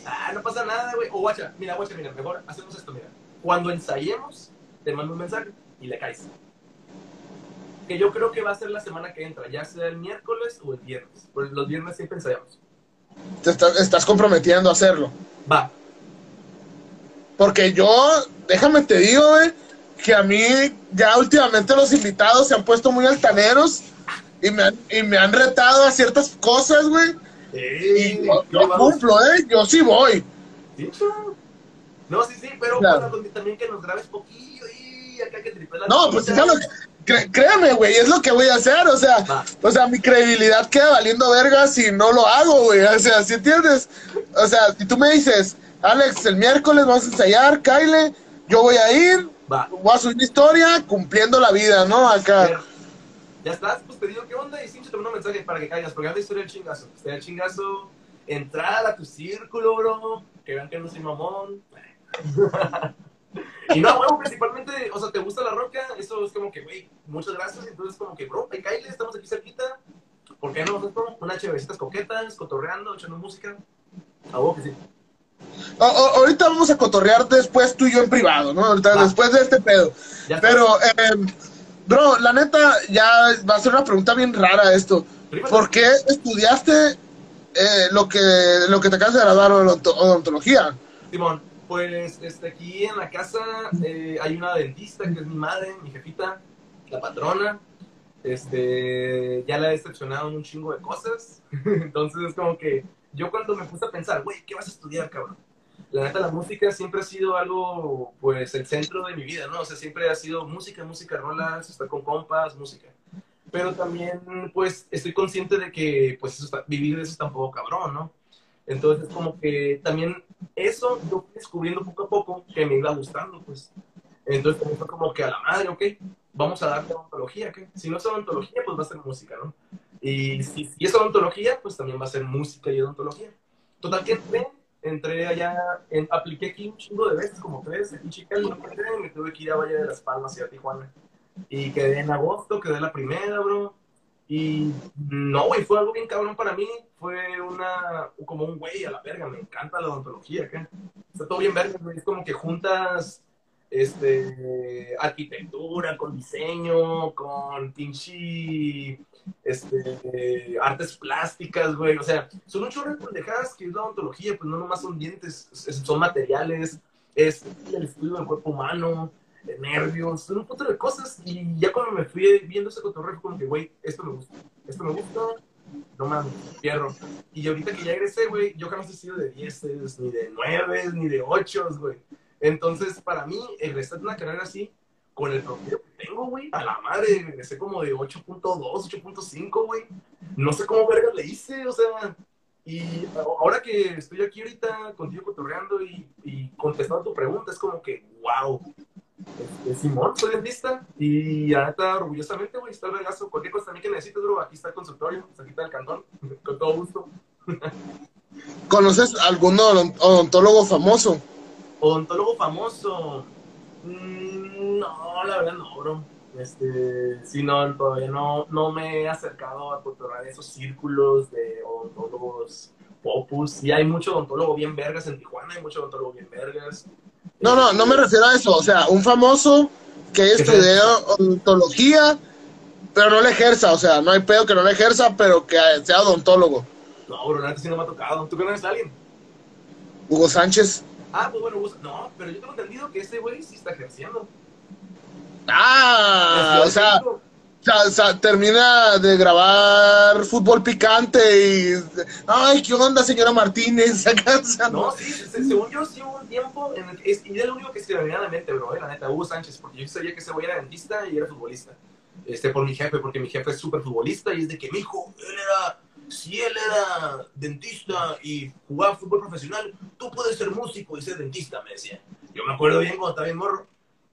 Ah, no pasa nada, güey. O guacha, mira, guacha, mira, mejor hacemos esto, mira. Cuando ensayemos, te mando un mensaje y le caes. Que yo creo que va a ser la semana que entra, ya sea el miércoles o el viernes. Porque los viernes siempre ensayamos. Te estás comprometiendo a hacerlo. Va. Porque yo, déjame te digo, güey, que a mí ya últimamente los invitados se han puesto muy altaneros y me han, y me han retado a ciertas cosas, güey. y yo, cumplo, ¿eh? Yo sí voy. No, sí, sí, pero también que nos grabes poquillo y acá que tripelas. No, pues ya lo, créeme, güey, es lo que voy a hacer, o sea, o sea, mi credibilidad queda valiendo verga si no lo hago, güey, o sea, si entiendes? O sea, si tú me dices, Alex, el miércoles vamos a ensayar, Kyle, yo voy a ir, voy a subir mi historia, cumpliendo la vida, ¿no? Acá. Ya estás, pues te digo, ¿qué onda? Y siempre te mando un mensaje para que caigas, porque la historia del chingazo. Está el chingazo, a tu círculo, bro, que vean que no soy mamón. [LAUGHS] [LAUGHS] Y no, huevo, principalmente, o sea, ¿te gusta la roca? Eso es como que, güey, muchas gracias. Entonces, como que, bro, Kyle, estamos aquí cerquita. ¿Por qué no nosotros? Unas chevecitas coquetas, cotorreando, echando música. A vos que sí. ahorita vamos a cotorrear después tú y yo en privado, ¿no? Ahorita, después de este pedo. Pero, eh, bro, la neta, ya va a ser una pregunta bien rara esto. ¿Por qué estudiaste eh, lo, que, lo que te acabas de graduar, odontología? Simón, pues este, aquí en la casa eh, hay una dentista que es mi madre, mi jefita, la patrona. Este, ya la he decepcionado en un chingo de cosas. [LAUGHS] Entonces es como que yo cuando me puse a pensar, güey, ¿qué vas a estudiar, cabrón? La neta, la música siempre ha sido algo, pues, el centro de mi vida, ¿no? O sea, siempre ha sido música, música, rolas, estar con compas, música. Pero también, pues, estoy consciente de que, pues, eso vivir de eso está un poco cabrón, ¿no? Entonces, como que también eso yo fui descubriendo poco a poco que me iba gustando, pues. Entonces, fue como que a la madre, ok, vamos a darle odontología, ¿qué? Si no es odontología, pues va a ser música, ¿no? Y si, si odontología, pues también va a ser música y odontología. Total que entré, entré allá, en, apliqué aquí un chingo de veces, como tres, aquí chica, y me tuve que ir a Valle de las Palmas y a Tijuana. Y quedé en agosto, quedé la primera, bro. Y no, güey, fue algo bien cabrón para mí. Fue una, como un güey a la verga, me encanta la odontología, acá. Está todo bien verga, Es como que juntas este, arquitectura, con diseño, con pinche, este, artes plásticas, güey. O sea, son un chorro de pendejadas que es la odontología, pues no nomás son dientes, son materiales, es el estudio del cuerpo humano, de nervios, un montón de cosas. Y ya cuando me fui viendo ese cotorreo, como que, güey, esto me gusta, esto me gusta, no mames, fierro. Y ahorita que ya egresé, güey, yo jamás he sido de 10, ni de 9, ni de 8, güey. Entonces, para mí, egresar de una carrera así, con el promedio que tengo, güey, a la madre, egresé como de 8.2, 8.5, güey. No sé cómo verga le hice, o sea, y ahora que estoy aquí ahorita contigo cotorreando y contestando tu pregunta, es como que, wow, este, Simón, soy dentista y ahorita orgullosamente, güey, está el regazo. Cualquier cosa también que necesites, bro, aquí está el consultorio, aquí está el cantón, [LAUGHS] con todo gusto. ¿Conoces algún odontólogo famoso? Odontólogo famoso. Mm, no, la verdad no, bro. Este, sí, no, todavía no, no me he acercado a cotorrar esos círculos de odontólogos popus. Sí, hay mucho odontólogo bien vergas en Tijuana, hay mucho odontólogo bien vergas. No, no, no me refiero a eso. O sea, un famoso que estudió odontología, pero no le ejerza. O sea, no hay pedo que no le ejerza, pero que sea odontólogo. No, bro, nada, sí no me ha tocado. ¿Tú conoces a alguien? Hugo Sánchez. Ah, pues bueno, no, pero yo tengo entendido que ese güey sí está ejerciendo. Ah, o sea, o sea, termina de grabar fútbol picante y. Ay, ¿qué onda, señora Martínez? [LAUGHS] no, sí, según yo, sí hubo un tiempo. En el, es, y era lo único que se me venía a la mente, bro, eh, la neta, Hugo Sánchez, porque yo sabía que ese güey era dentista y era futbolista. Este, por mi jefe, porque mi jefe es súper futbolista y es de que mi hijo, él era. Si él era dentista y jugaba fútbol profesional, tú puedes ser músico y ser dentista, me decía. Yo me acuerdo bien cuando estaba bien morro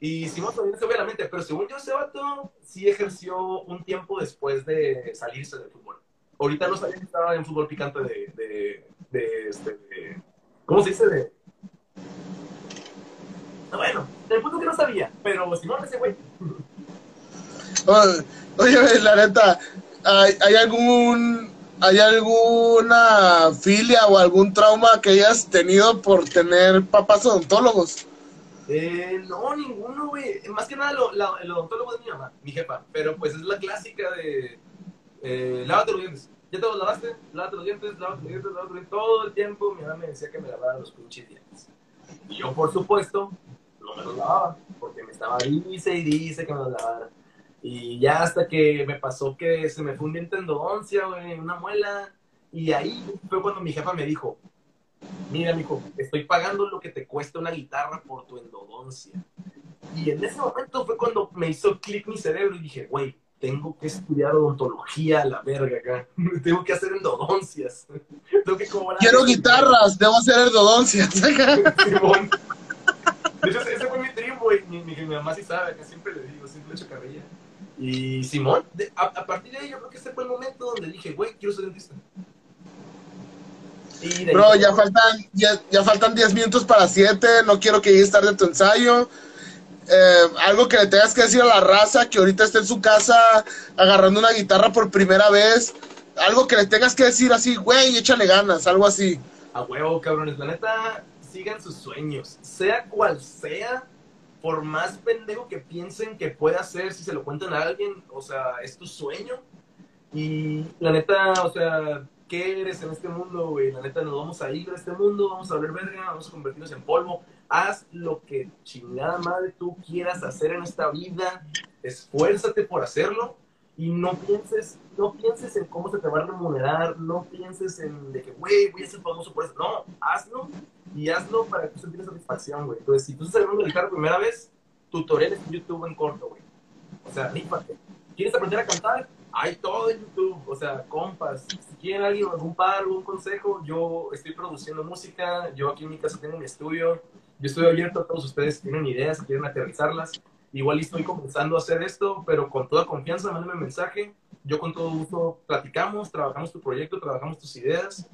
Y Simón también se ve la mente, pero según yo, ese vato sí ejerció un tiempo después de salirse del fútbol. Ahorita no sabía que estaba en fútbol picante de, de, este, ¿cómo se dice? De, no, bueno, el punto que no sabía, pero Simón ese güey. [LAUGHS] Oye, la neta, ¿hay, ¿hay, algún hay alguna filia o algún trauma que hayas tenido por tener papás odontólogos? Eh, no, ninguno, güey. Más que nada lo, el odontólogo de mi mamá, mi jefa. Pero pues es la clásica de eh, lávate los dientes. ¿Ya te los lavaste? Lávate los dientes, lávate los dientes, lávate los dientes. Todo el tiempo mi mamá me decía que me lavara los pinches dientes. Y yo, por supuesto, no me los lavaba. Porque me estaba dice y dice que me los lavara. Y ya hasta que me pasó que se me fue un diente endodoncia, güey, una muela. Y ahí fue cuando mi jefa me dijo, mira, mijo, estoy pagando lo que te cuesta una guitarra por tu endodoncia. Y en ese momento fue cuando me hizo clic mi cerebro y dije, güey, tengo que estudiar odontología a la verga acá. [LAUGHS] tengo que hacer endodoncias. [LAUGHS] tengo que cobrar. Quiero guitarras, debo hacer endodoncias. [LAUGHS] de hecho, ese fue mi tribu, güey. Mi, mi, mamá sí sabe, que siempre le digo, siempre le echo carrilla. Y Simón, a, a, partir de ahí yo creo que ese fue el momento donde dije, güey, quiero ser dentista. Bro, ya faltan, ya, ya faltan 10 minutos para 7, no quiero que llegues tarde tu ensayo. Eh, algo que le tengas que decir a la raza que ahorita está en su casa agarrando una guitarra por primera vez. Algo que le tengas que decir así, güey, échale ganas, algo así. A huevo, cabrones. La neta, sigan sus sueños. Sea cual sea, por más pendejo que piensen que puede hacer si se lo cuentan a alguien, o sea, es tu sueño. Y la neta, o sea, qué eres en este mundo, güey. La neta, nos vamos a ir de este mundo, vamos a ver verga, vamos a convertirnos en polvo. Haz lo que chingada madre tú quieras hacer en esta vida. Esfuérzate por hacerlo y no pienses, no pienses en cómo se te va a remunerar, no pienses en de que, güey, voy a ser famoso por eso. No, hazlo y hazlo para que tú sientas satisfacción, güey. Entonces, si tú estás a guitarra por primera vez, tutoriales en YouTube en corto, güey. O sea, rífate. ¿Quieres aprender a cantar? Hay todo en YouTube, o sea, compas, si quieren alguien, algún par, algún consejo, yo estoy produciendo música, yo aquí en mi casa tengo mi estudio, yo estoy abierto a todos ustedes, si tienen ideas, si quieren aterrizarlas, igual estoy comenzando a hacer esto, pero con toda confianza, mándame un mensaje, yo con todo gusto platicamos, trabajamos tu proyecto, trabajamos tus ideas,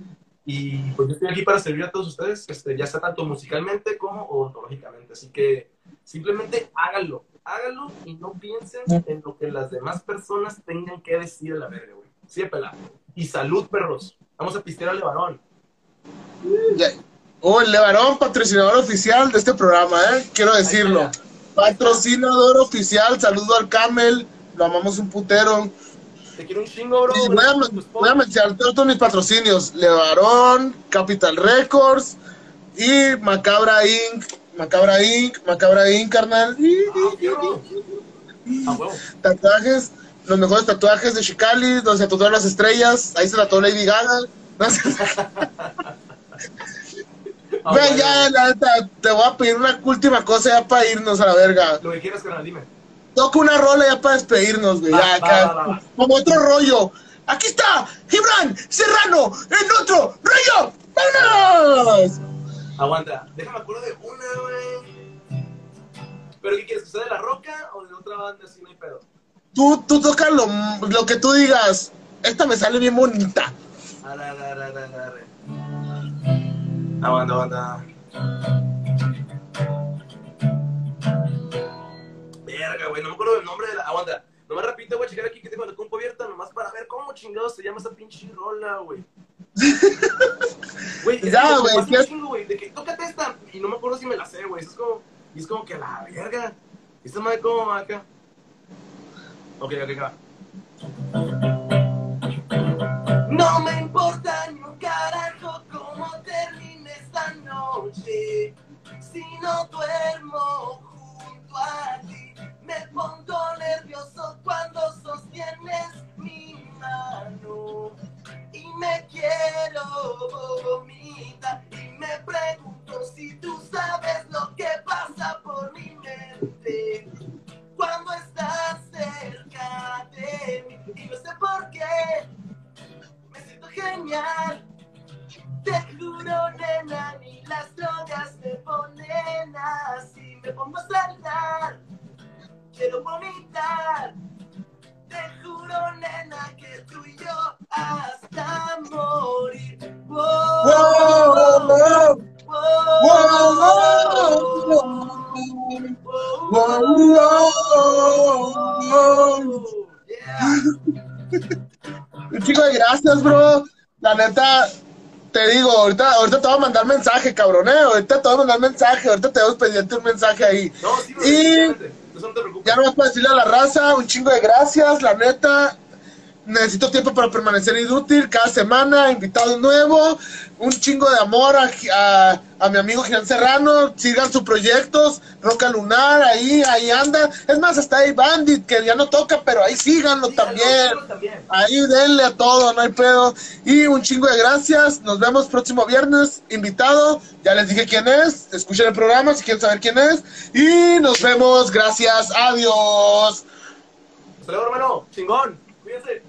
y pues yo estoy aquí para servir a todos ustedes, este, ya sea tanto musicalmente como odontológicamente, así que simplemente háganlo, hágalo y no piensen en lo que las demás personas tengan que decir a la verga, güey. Sí, pelado. Y salud, perros. Vamos a pistear al Levarón. Oh, el Levarón, patrocinador oficial de este programa, ¿eh? Quiero decirlo. Patrocinador oficial, saludo al Camel, lo amamos un putero. Te quiero un chingo, bro. voy, a, voy a mencionar todos mis patrocinios: Levarón, Capital Records y Macabra Inc. Macabra Inc., Macabra Inc., carnal. Ah, tatuajes, los mejores tatuajes de Chicali, donde se tatuaron las estrellas. Ahí se tatuó Lady Gaga. Ah, Ven, ya, la, te voy a pedir una última cosa ya para irnos a la verga. Lo que quieras, carnal, dime. Toca una rola ya para despedirnos, güey. ya, como otro rollo. Aquí está, Gibran Serrano, en otro rollo. ¡Vámonos! Aguanta, déjame acuerdo de una, güey. ¿Pero qué quieres? ¿Que sea de La Roca o de otra banda así no hay pedo? Tú, tú tocas lo, lo que tú digas. Esta me sale bien bonita. Arre, arre, arre, arre. Aguanta, aguanta. Verga, güey, no me acuerdo del nombre de la... Aguanta, nomás repito, voy a checar aquí que tengo la compu abierta nomás para ver cómo chingados se llama esa pinche rola, güey. Güey, ya, güey. De que tócate esta. Y no me acuerdo si me la sé, güey. Es como, y es como que a la verga. Esta madre como acá. Ok, ok, acá. No me importa ni un carajo cómo termine esta noche. Si no duermo junto a ti, me pongo nervioso cuando sostienes mi mano me quiero vomitar y me pregunto si tú sabes lo que pasa por mi mente cuando estás cerca de mí y no sé por qué me siento genial te juro nena ni las drogas me ponen así te pongo a saltar. Quiero vomitar. Te juro, nena, que tú y yo hasta morir. Wow, Wow, wow, wow, wow, wow. Yeah. Un chico de gracias, bro. La neta, te digo, ahorita, ahorita te voy a mandar mensaje, cabrón, eh. Ahorita te voy a mandar mensaje, ahorita te voy a pendiente un mensaje ahí. No, sí, Y-. No. Ya no vas para decirle a la raza, un chingo de gracias, la neta. Necesito tiempo para permanecer inútil cada semana, invitado nuevo, un chingo de amor a, a, a mi amigo Gian Serrano, sigan sus proyectos, Roca Lunar, ahí, ahí anda. Es más, hasta ahí Bandit, que ya no toca, pero ahí síganlo Sí, también. síganlo también. Ahí denle a todo, no hay pedo. Y un chingo de gracias. Nos vemos próximo viernes. Invitado. Ya les dije quién es. Escuchen el programa si quieren saber quién es. Y nos vemos. Gracias. Adiós. Hasta luego, hermano. Chingón. Cuídense.